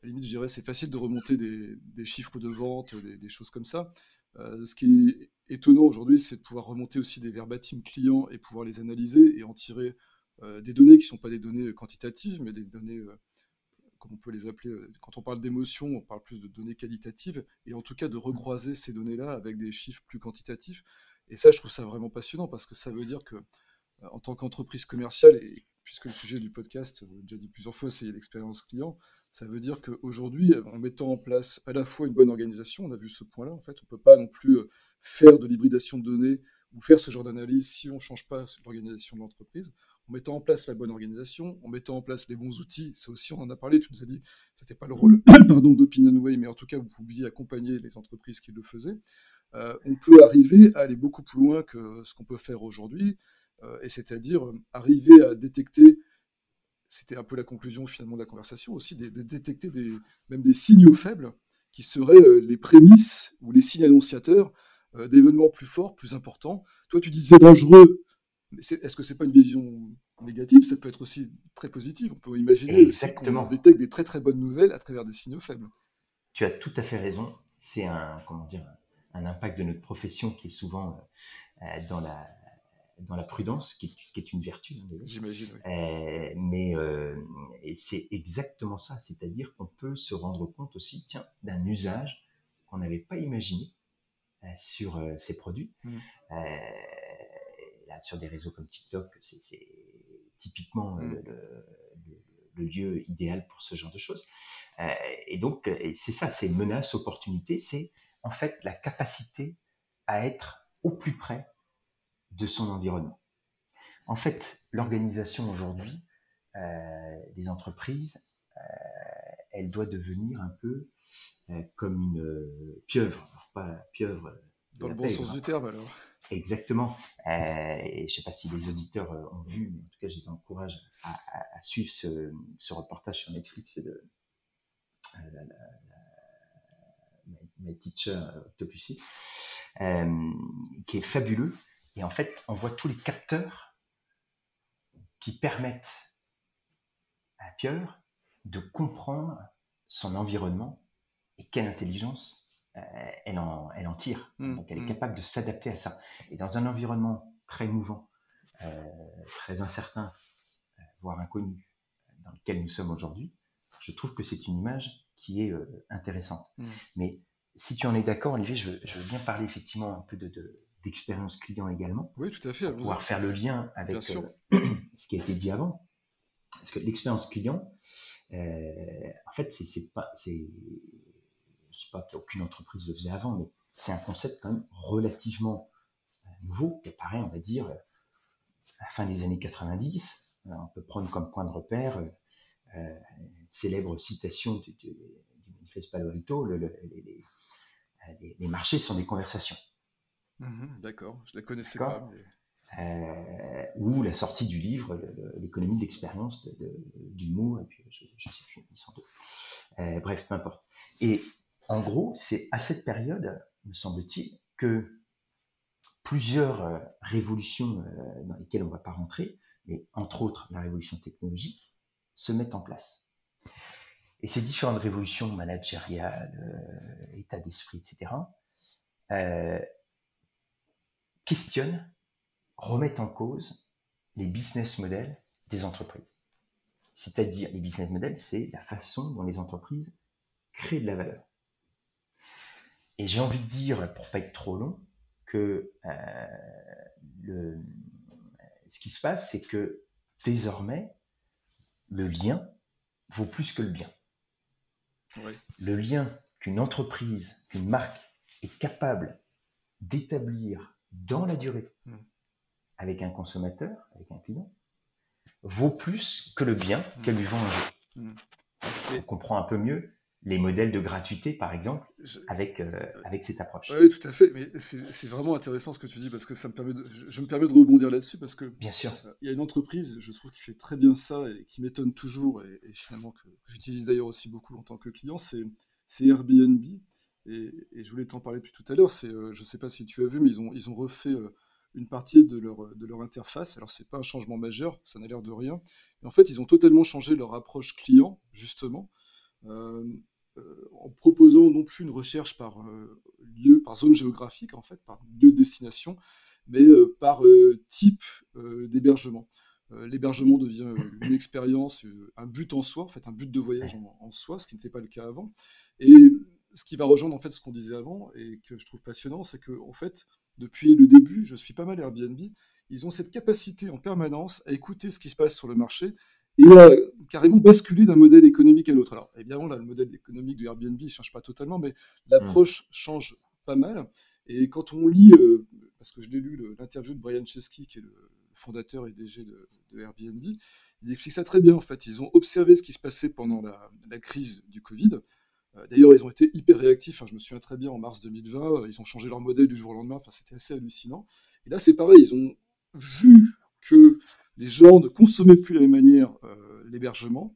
à limite, je dirais, c'est facile de remonter des, chiffres de vente, des, choses comme ça. Euh, ce qui est étonnant aujourd'hui, c'est de pouvoir remonter aussi des verbatims clients et pouvoir les analyser et en tirer euh, des données qui ne sont pas des données quantitatives, mais des données, euh, comme on peut les appeler, quand on parle d'émotion, on parle plus de données qualitatives, et en tout cas de recroiser ces données-là avec des chiffres plus quantitatifs. Et ça, je trouve ça vraiment passionnant parce que ça veut dire que en tant qu'entreprise commerciale et puisque le sujet du podcast, vous l'avez déjà dit plusieurs fois, c'est l'expérience client, ça veut dire qu'aujourd'hui, en mettant en place à la fois une bonne organisation, on a vu ce point-là, en fait, on ne peut pas non plus euh, faire de l'hybridation de données ou faire ce genre d'analyse si on ne change pas l'organisation de l'entreprise. En mettant en place la bonne organisation, en mettant en place les bons outils, ça aussi on en a parlé, tu nous as dit, ce n'était pas le rôle *clears throat* d'OpinionWay, mais en tout cas vous pouviez accompagner les entreprises qui le faisaient. Euh, on peut arriver à aller beaucoup plus loin que ce qu'on peut faire aujourd'hui. Euh, et c'est-à-dire euh, arriver à détecter, c'était un peu la conclusion finalement de la conversation aussi, de, détecter des, même des signaux faibles qui seraient euh, les prémices ou les signes annonciateurs d'événements plus forts, plus importants. Toi, tu disais dangereux, mais est-ce que c'est pas une vision négative? Ça peut être aussi très positif. On peut imaginer qu'on détecte des très très bonnes nouvelles à travers des signaux faibles.
Tu as tout à fait raison. C'est un comment dire un impact de notre profession qui est souvent dans la dans la prudence, qui est, une vertu.
Hein, J'imagine.
Euh, mais euh, c'est exactement ça, c'est-à-dire qu'on peut se rendre compte aussi, tiens, d'un usage qu'on n'avait pas imaginé sur ses produits. Mmh. sur des réseaux comme TikTok, c'est typiquement mmh. le, lieu idéal pour ce genre de choses. et donc, c'est ça, c'est menace, opportunité, c'est en fait la capacité à être au plus près de son environnement. En fait, l'organisation aujourd'hui euh, des entreprises, euh, elle doit devenir un peu euh, comme une pieuvre, pas pieuvre.
Dans le bon sens du terme alors.
Exactement. et je ne sais pas si les auditeurs ont vu, mais en tout cas, je les encourage à, suivre ce, reportage sur Netflix de My Teacher Octopussy, qui est fabuleux. Et en fait, on voit tous les capteurs qui permettent à Pieuvre de comprendre son environnement et quelle intelligence euh, elle, en, elle en tire. Mmh, Donc elle est mmh. capable de s'adapter à ça. Et dans un environnement très mouvant, euh, très incertain, euh, voire inconnu, dans lequel nous sommes aujourd'hui, je trouve que c'est une image qui est intéressante. Mmh. Mais si tu en es d'accord, Olivier, je veux, je veux, bien parler effectivement un peu de, d'expérience client également.
Oui, tout à fait.
Pour pouvoir faire le lien avec euh, *clears throat* ce qui a été dit avant. Parce que l'expérience client, euh, en fait, c'est pas, c'est, je sais pas qu'aucune entreprise le faisait avant, mais c'est un concept quand même relativement euh, nouveau qui apparaît, on va dire, à la fin des années 90. on peut prendre comme point de repère célèbre citation du, du, manifeste Palo Alto, les, les marchés sont des conversations.
Mmh d'accord, je la connaissais pas.
Euh, ou la sortie du livre, l'économie d'expérience de, du mot, et puis je, je sais plus, doute. Euh, bref, peu importe. Et en gros, c'est à cette période, me semble-t-il, que plusieurs euh, révolutions dans lesquelles on ne va pas rentrer, mais entre autres la révolution technologique, se mettent en place. Et ces différentes révolutions managériales, état d'esprit, etc., questionnent, remettent en cause les business models des entreprises. C'est-à-dire, les business models, c'est la façon dont les entreprises créent de la valeur. Et j'ai envie de dire, pour pas être trop long, que euh, le, ce qui se passe, c'est que désormais, le lien vaut plus que le bien. Le lien qu'une entreprise, qu'une marque est capable d'établir dans la durée hmm. avec un consommateur, avec un client, vaut plus que le bien hmm. qu'elle lui vend un. Hmm. On comprend un peu mieux les modèles de gratuité, par exemple, avec, euh, avec cette approche.
Oui, tout à fait. Mais c'est vraiment intéressant ce que tu dis parce que ça me permet de, je, me permets de rebondir là-dessus parce que
bien sûr,
euh, il y a une entreprise, je trouve, qui fait très bien ça et qui m'étonne toujours et, finalement que, j'utilise d'ailleurs aussi beaucoup en tant que client, c'est Airbnb. Et, je voulais t'en parler plus tout à l'heure. C'est, euh, je ne sais pas si tu as vu, mais ils ont, refait euh, une partie de leur, de leur interface. Alors, c'est pas un changement majeur, ça n'a l'air de rien. Mais en fait, ils ont totalement changé leur approche client, justement, euh, en proposant non plus une recherche par lieu, par zone géographique, en fait, par lieu de destination, mais par type d'hébergement. L'hébergement devient une expérience, un but en soi, en fait, un but de voyage en, en soi, ce qui n'était pas le cas avant. Et ce qui va rejoindre en fait ce qu'on disait avant et que je trouve passionnant, c'est que en fait, depuis le début, je suis pas mal Airbnb, ils ont cette capacité en permanence à écouter ce qui se passe sur le marché et à carrément basculer d'un modèle économique à l'autre. Alors évidemment, là, le modèle économique de Airbnb ne change pas totalement, mais l'approche mmh. change pas mal. Et quand on lit, euh, parce que je l'ai lu, l'interview de Brian Chesky, qui est le fondateur et DG de, Airbnb, il explique ça très bien en fait. Ils ont observé ce qui se passait pendant la, la crise du Covid. Euh, d'ailleurs, ils ont été hyper réactifs. Hein, je me souviens très bien en mars 2020, euh, ils ont changé leur modèle du jour au lendemain. Enfin, c'était assez hallucinant. Et là, c'est pareil. Ils ont vu que les gens ne consommaient plus de la même manière euh, l'hébergement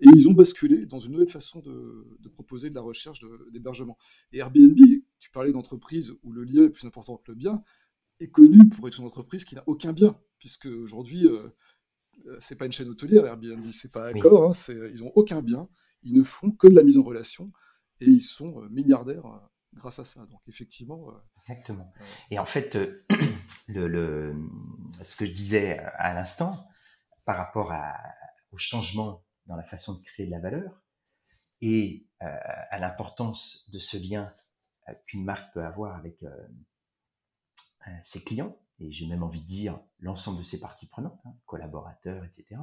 et ils ont basculé dans une nouvelle façon de, proposer de la recherche d'hébergement. Et Airbnb, tu parlais d'entreprise où le lien est plus important que le bien, est connu pour être une entreprise qui n'a aucun bien, puisque aujourd'hui, c'est pas une chaîne hôtelière Airbnb, c'est pas Accor, hein, ils ont aucun bien ils ne font que de la mise en relation et ils sont euh, milliardaires euh, grâce à ça. Donc effectivement. Euh,
Exactement. Et en fait, *clears throat* le, ce que je disais à l'instant par rapport au changement dans la façon de créer de la valeur et à l'importance de ce lien
qu'une marque peut avoir avec ses clients, et j'ai même envie de dire l'ensemble de ses parties prenantes, hein, collaborateurs, etc.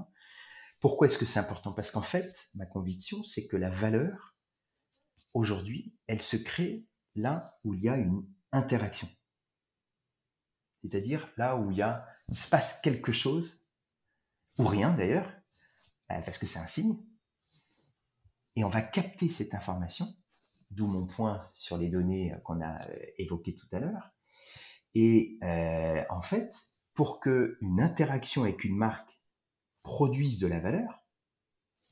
Pourquoi est-ce que c'est important? Parce qu'en fait, ma conviction, c'est que la valeur, aujourd'hui, elle se crée là où il y a une interaction. C'est-à-dire là où il, y a, se passe quelque chose, ou rien d'ailleurs, euh, parce que c'est un signe, et on va capter cette information, d'où mon point sur les données qu'on a euh, évoquées tout à l'heure. Et euh, en fait, pour qu'une interaction avec une marque produisent de la valeur,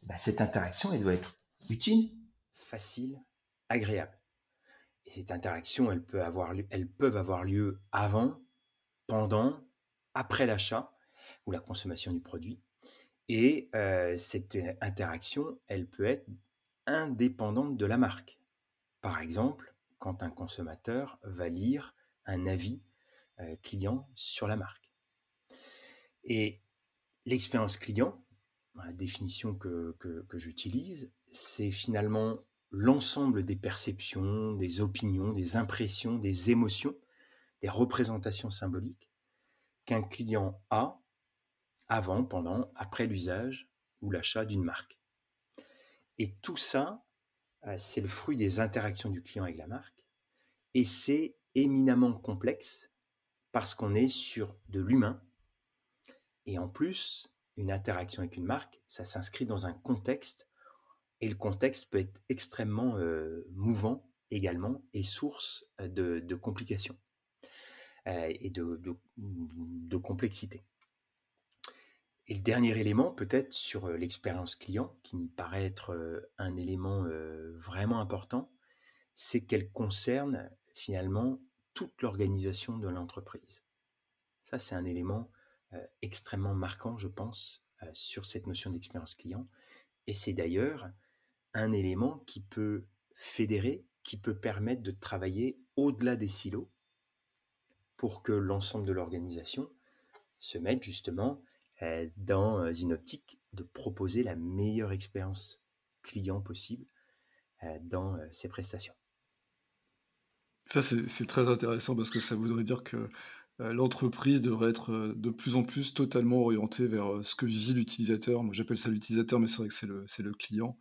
bah, cette interaction, elle doit être utile,
facile, agréable. Et cette interaction, elle peut avoir, elles peuvent avoir lieu avant, pendant, après l'achat ou la consommation du produit. Et euh, cette interaction, elle peut être indépendante de la marque. Par exemple, quand un consommateur va lire un avis euh, client sur la marque. Et L'expérience client, la définition que, j'utilise, c'est finalement l'ensemble des perceptions, des opinions, des impressions, des émotions, des représentations symboliques qu'un client a avant, pendant, après l'usage ou l'achat d'une marque. Et tout ça, euh, c'est le fruit des interactions du client avec la marque. Et c'est éminemment complexe parce qu'on est sur de l'humain, et en plus, une interaction avec une marque, ça s'inscrit dans un contexte, et le contexte peut être extrêmement euh, mouvant également et source euh, de, complications euh, et de, complexité. Et le dernier élément, peut-être sur l'expérience client, qui me paraît être un élément vraiment important, c'est qu'elle concerne finalement toute l'organisation de l'entreprise. Ça, c'est un élément extrêmement marquant, je pense, euh, sur cette notion d'expérience client. Et c'est d'ailleurs un élément qui peut fédérer, qui peut permettre de travailler au-delà des silos pour que l'ensemble de l'organisation se mette justement euh, dans une optique de proposer la meilleure expérience client possible dans ses prestations.
Ça, c'est très intéressant parce que ça voudrait dire que euh, l'entreprise devrait être euh, de plus en plus totalement orientée vers euh, ce que vit l'utilisateur. Moi, j'appelle ça l'utilisateur, mais c'est vrai que c'est le, le, client.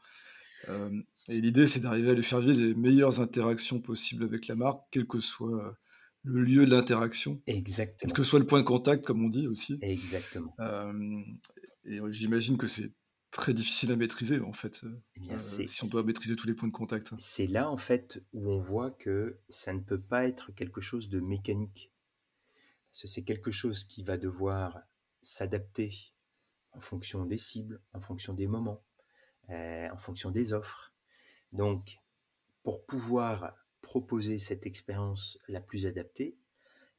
et l'idée, c'est d'arriver à lui faire vivre les meilleures interactions possibles avec la marque, quel que soit le lieu de l'interaction.
Exactement.
Quel que soit le point de contact, comme on dit aussi.
Exactement.
et j'imagine que c'est très difficile à maîtriser, en fait, eh si on doit maîtriser tous les points de contact.
C'est là, en fait, où on voit que ça ne peut pas être quelque chose de mécanique c'est quelque chose qui va devoir s'adapter en fonction des cibles, en fonction des moments, euh, en fonction des offres. Donc, pour pouvoir proposer cette expérience la plus adaptée,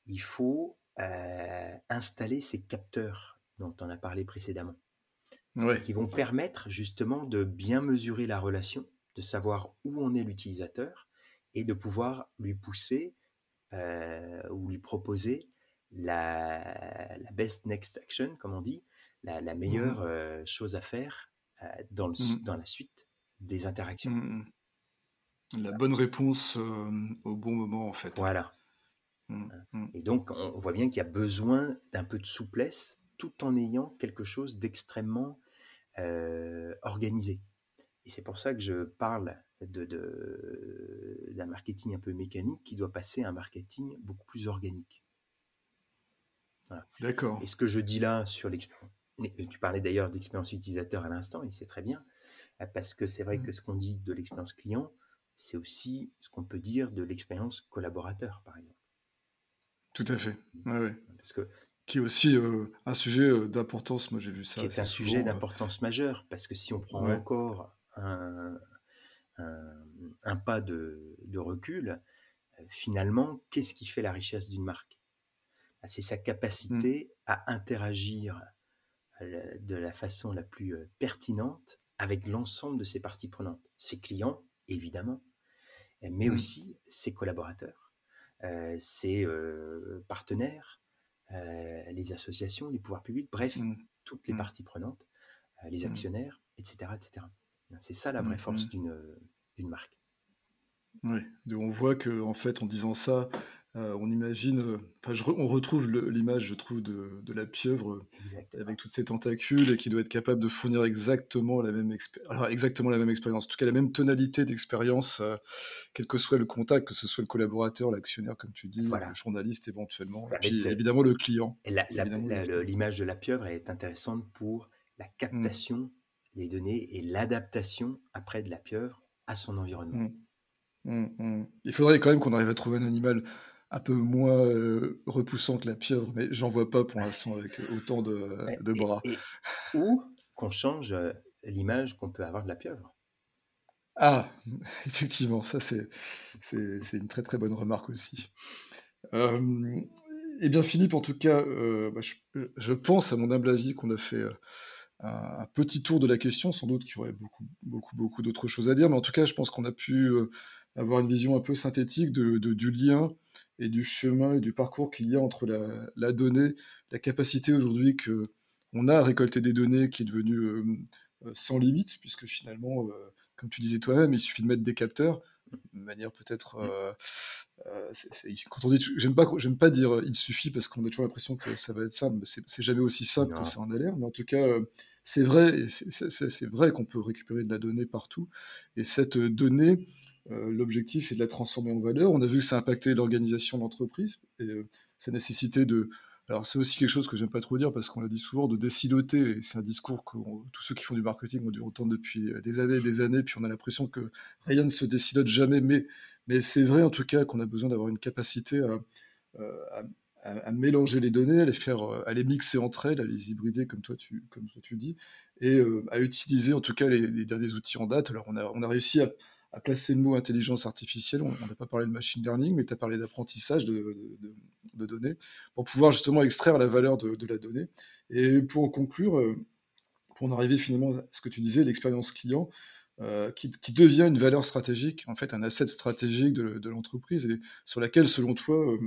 il faut euh, installer ces capteurs dont on a parlé précédemment, qui vont permettre justement de bien mesurer la relation, de savoir où on est l'utilisateur et de pouvoir lui pousser euh, ou lui proposer la, best next action, comme on dit, la, meilleure mmh euh, chose à faire euh, dans, mmh. dans la suite des interactions. Mmh
la bonne réponse euh, au bon moment, en fait.
Voilà. Et donc, on voit bien qu'il y a besoin d'un peu de souplesse tout en ayant quelque chose d'extrêmement organisé. Et c'est pour ça que je parle de, d'un marketing un peu mécanique qui doit passer à un marketing beaucoup plus organique.
D'accord.
Et ce que je dis là sur l'expérience, tu parlais d'ailleurs d'expérience utilisateur à l'instant, et c'est très bien, euh, parce que c'est vrai mmh. que ce qu'on dit de l'expérience client, c'est aussi ce qu'on peut dire de l'expérience collaborateur, par exemple.
Tout à fait. Ouais, ouais. Parce que qui est aussi euh, un sujet euh, d'importance. Moi, j'ai vu ça.
Qui est un sujet d'importance majeure, parce que si on prend encore un, un, pas de, de recul, finalement, qu'est-ce qui fait la richesse d'une marque? C'est sa capacité mmh. à interagir euh, de la façon la plus euh, pertinente avec l'ensemble de ses parties prenantes, ses clients évidemment, mais mmh. aussi ses collaborateurs, euh, ses partenaires, les associations, les pouvoirs publics, bref, mmh. toutes les parties prenantes, les actionnaires, etc., etc. C'est ça la vraie force d'une marque.
Oui, on voit que en fait, en disant ça, euh, on imagine, euh, on retrouve l'image, je trouve, de, la pieuvre euh, avec toutes ses tentacules et qui doit être capable de fournir exactement la même expérience, exactement la même expérience, en tout cas la même tonalité d'expérience, quel que soit le contact, que ce soit le collaborateur, l'actionnaire, comme tu dis, le journaliste éventuellement, et puis évidemment le client.
L'image de la pieuvre est intéressante pour la mmh. captation des données et l'adaptation après de la pieuvre à son environnement.
Mmh. Mmh, Il faudrait quand même qu'on arrive à trouver un animal un peu moins euh, repoussant que la pieuvre, mais j'en vois pas pour l'instant avec autant de, de bras.
ou qu'on change euh, l'image qu'on peut avoir de la pieuvre?
Ah, *laughs* effectivement, ça c'est, une très très bonne remarque aussi. Euh, eh bien Philippe, en tout cas, euh, bah, je, pense à mon humble avis qu'on a fait un, petit tour de la question, sans doute qu'il y aurait beaucoup beaucoup beaucoup d'autres choses à dire, mais en tout cas, je pense qu'on a pu avoir une vision un peu synthétique de, du lien et du chemin et du parcours qu'il y a entre la, donnée, la capacité aujourd'hui que on a à récolter des données qui est devenue euh, euh, sans limite, puisque finalement, euh, comme tu disais toi-même, il suffit de mettre des capteurs, de manière peut-être... quand on dit, j'aime pas, j'aime pas dire il suffit parce qu'on a toujours l'impression que ça va être simple, mais c'est jamais aussi simple que ça en a l'air. Mais en tout cas, c'est vrai, c'est vrai qu'on peut récupérer de la donnée partout. Et cette donnée, l'objectif est de la transformer en valeur. On a vu que ça impactait l'organisation de l'entreprise et euh, ça nécessitait de. Alors, c'est aussi quelque chose que j'aime pas trop dire parce qu'on l'a dit souvent, de déciloter. C'est un discours que tous ceux qui font du marketing ont dû entendre depuis euh, des années et des années. Puis on a l'impression que rien ne se décilote jamais. Mais, mais c'est vrai en tout cas qu'on a besoin d'avoir une capacité à, mélanger les données, à les faire, à les mixer entre elles, à les hybrider comme toi tu, comme tu dis, et à utiliser en tout cas les, les, derniers outils en date. Alors on a, on a réussi à, à placer le mot intelligence artificielle. On n'a pas parlé de machine learning, mais tu as parlé d'apprentissage de, données, pour pouvoir justement extraire la valeur de, la donnée. Et pour conclure, euh, pour en arriver finalement à ce que tu disais, l'expérience client, euh, qui, devient une valeur stratégique, en fait un asset stratégique de, l'entreprise, et sur laquelle, selon toi, euh,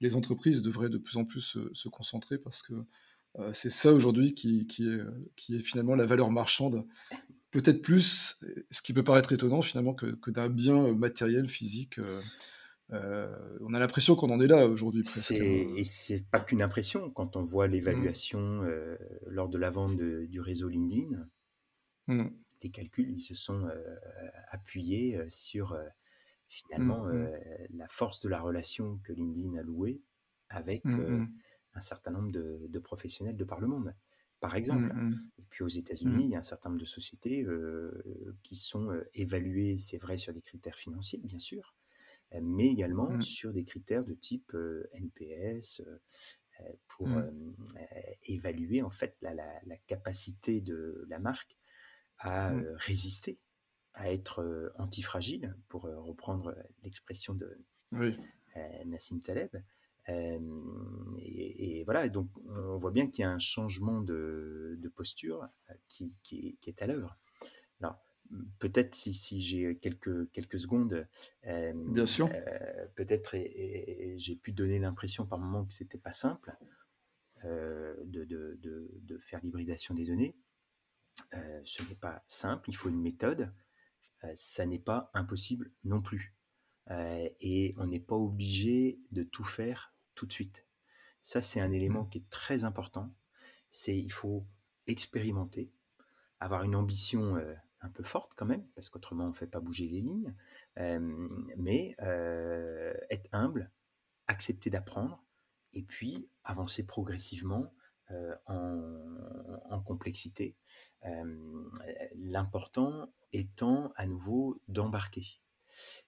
les entreprises devraient de plus en plus se, concentrer, parce que c'est ça aujourd'hui qui est finalement la valeur marchande peut-être plus, ce qui peut paraître étonnant finalement, que, d'un bien matériel, physique. Euh, euh, on a l'impression qu'on en est là aujourd'hui.
Hein. Et c'est pas qu'une impression quand on voit l'évaluation mmh. euh, lors de la vente du réseau LinkedIn. Mmh. Les calculs, ils se sont appuyés sur finalement mmh, la force de la relation que LinkedIn a louée avec un certain nombre de, de, professionnels de par le monde par exemple. Mmh, mmh. Et puis aux États-Unis, mmh. il y a un certain nombre de sociétés euh, qui sont euh, évaluées, c'est vrai, sur des critères financiers, bien sûr, euh, mais également sur des critères de type NPS pour évaluer en fait la, capacité de la marque à résister, à être antifragile, pour reprendre l'expression de Nassim Taleb. Et, voilà, donc on voit bien qu'il y a un changement de, posture euh, qui, est, à l'œuvre. Alors, peut-être si, j'ai quelques, quelques secondes,
bien sûr,
euh, peut-être j'ai pu donner l'impression par moment que c'était pas simple euh, de, de, faire l'hybridation des données. ce n'est pas simple, il faut une méthode. ça n'est pas impossible non plus. et on n'est pas obligé de tout faire tout de suite. Ça, c'est un élément qui est très important. C'est il faut expérimenter, avoir une ambition euh, un peu forte quand même, parce qu'autrement on ne fait pas bouger les lignes, mais euh, être humble, accepter d'apprendre, et puis avancer progressivement euh, en, complexité. L'important étant à nouveau d'embarquer.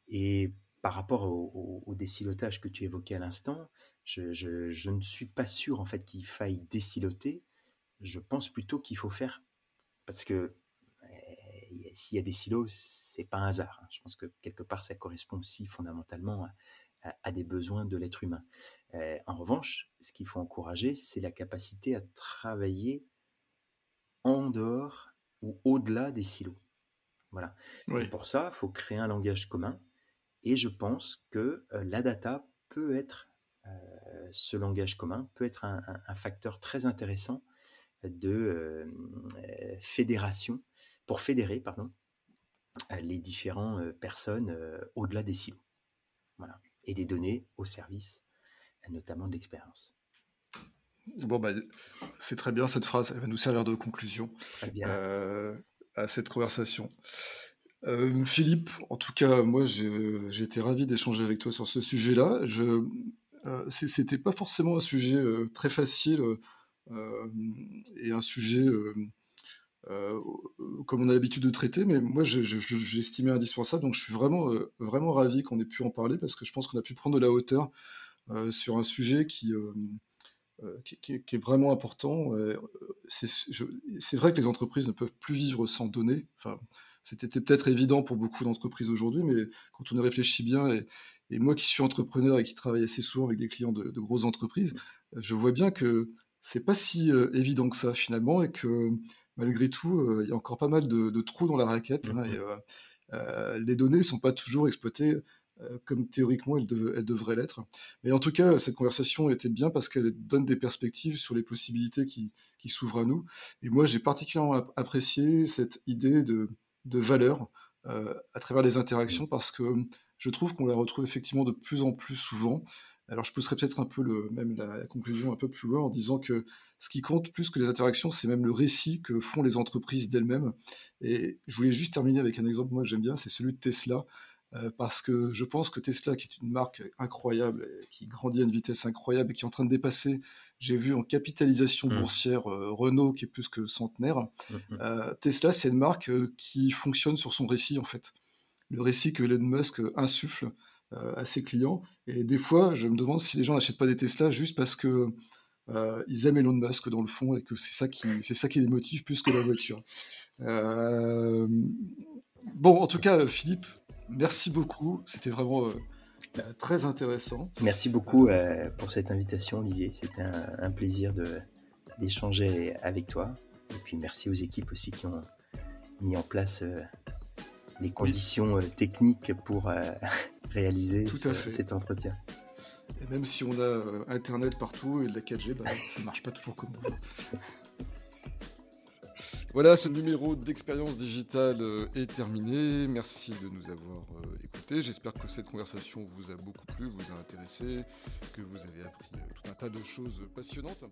Et par rapport au, au, décilotage que tu évoquais à l'instant, je, ne suis pas sûr en fait qu'il faille déciloter. Je pense plutôt qu'il faut faire parce que eh, s'il y a des silos, c'est pas un hasard. Hein. Je pense que quelque part ça correspond aussi fondamentalement à, des besoins de l'être humain. Eh, en revanche, ce qu'il faut encourager, c'est la capacité à travailler en dehors ou au-delà des silos. Voilà. Et pour ça, il faut créer un langage commun. Et je pense que euh, la data peut être ce langage commun peut être un, facteur très intéressant de euh, fédération, pour fédérer, pardon,
les différentes personnes au-delà des silos. Voilà. Et des données au service, notamment de l'expérience.
Bon, bah, c'est très bien cette phrase, elle va nous servir de conclusion à cette conversation. Philippe, en tout cas, moi j'ai été ravi d'échanger avec toi sur ce sujet-là. Je, c'était pas forcément un sujet très facile et un sujet euh, comme on a l'habitude de traiter, mais moi j'ai estimé indispensable, donc je suis vraiment, euh, vraiment ravi qu'on ait pu en parler parce que je pense qu'on a pu prendre de la hauteur euh, sur un sujet qui, qui, est vraiment important. c'est vrai que les entreprises ne peuvent plus vivre sans données. Enfin, c'était peut-être évident pour beaucoup d'entreprises aujourd'hui, mais quand on y réfléchit bien, et, et, moi qui suis entrepreneur et qui travaille assez souvent avec des clients de, de grosses entreprises, je vois bien que c'est pas si évident que ça finalement, et que malgré tout, euh, il y a encore pas mal de, trous dans la raquette. Hein, et, euh, euh, les données ne sont pas toujours exploitées comme théoriquement elles, devraient l'être. Mais en tout cas, cette conversation était bien parce qu'elle donne des perspectives sur les possibilités qui, s'ouvrent à nous. Et moi, j'ai particulièrement apprécié cette idée de, valeur à travers les interactions parce que je trouve qu'on la retrouve effectivement de plus en plus souvent. Alors je pousserai peut-être un peu le, même la, conclusion un peu plus loin en disant que ce qui compte plus que les interactions, c'est même le récit que font les entreprises d'elles-mêmes. Et je voulais juste terminer avec un exemple, moi que j'aime bien, c'est celui de Tesla. Euh, parce que je pense que Tesla, qui est une marque incroyable, qui grandit à une vitesse incroyable et qui est en train de dépasser, j'ai vu en capitalisation mmh. boursière euh, Renault, qui est plus que centenaire, mmh, mmh. Euh, Tesla, c'est une marque qui fonctionne sur son récit, en fait. Le récit que Elon Musk insuffle à ses clients. Et des fois, je me demande si les gens n'achètent pas des Tesla juste parce que euh, ils aiment Elon Musk dans le fond et que c'est ça qui, c'est ça qui les motive plus que la voiture. Euh, bon, en tout cas, Philippe, merci beaucoup. C'était vraiment euh, très intéressant.
Merci beaucoup pour cette invitation, Olivier. C'était un, plaisir d'échanger avec toi. Et puis merci aux équipes aussi qui ont mis en place les conditions techniques pour *laughs* réaliser cet entretien.
Et même si on a euh, Internet partout et de la 4G, bah, *laughs* ça marche pas toujours comme on veut. Voilà, ce numéro d'expérience digitale euh, est terminé. Merci de nous avoir euh, écoutés. J'espère que cette conversation vous a beaucoup plu, vous a intéressé, que vous avez appris tout un tas de choses passionnantes.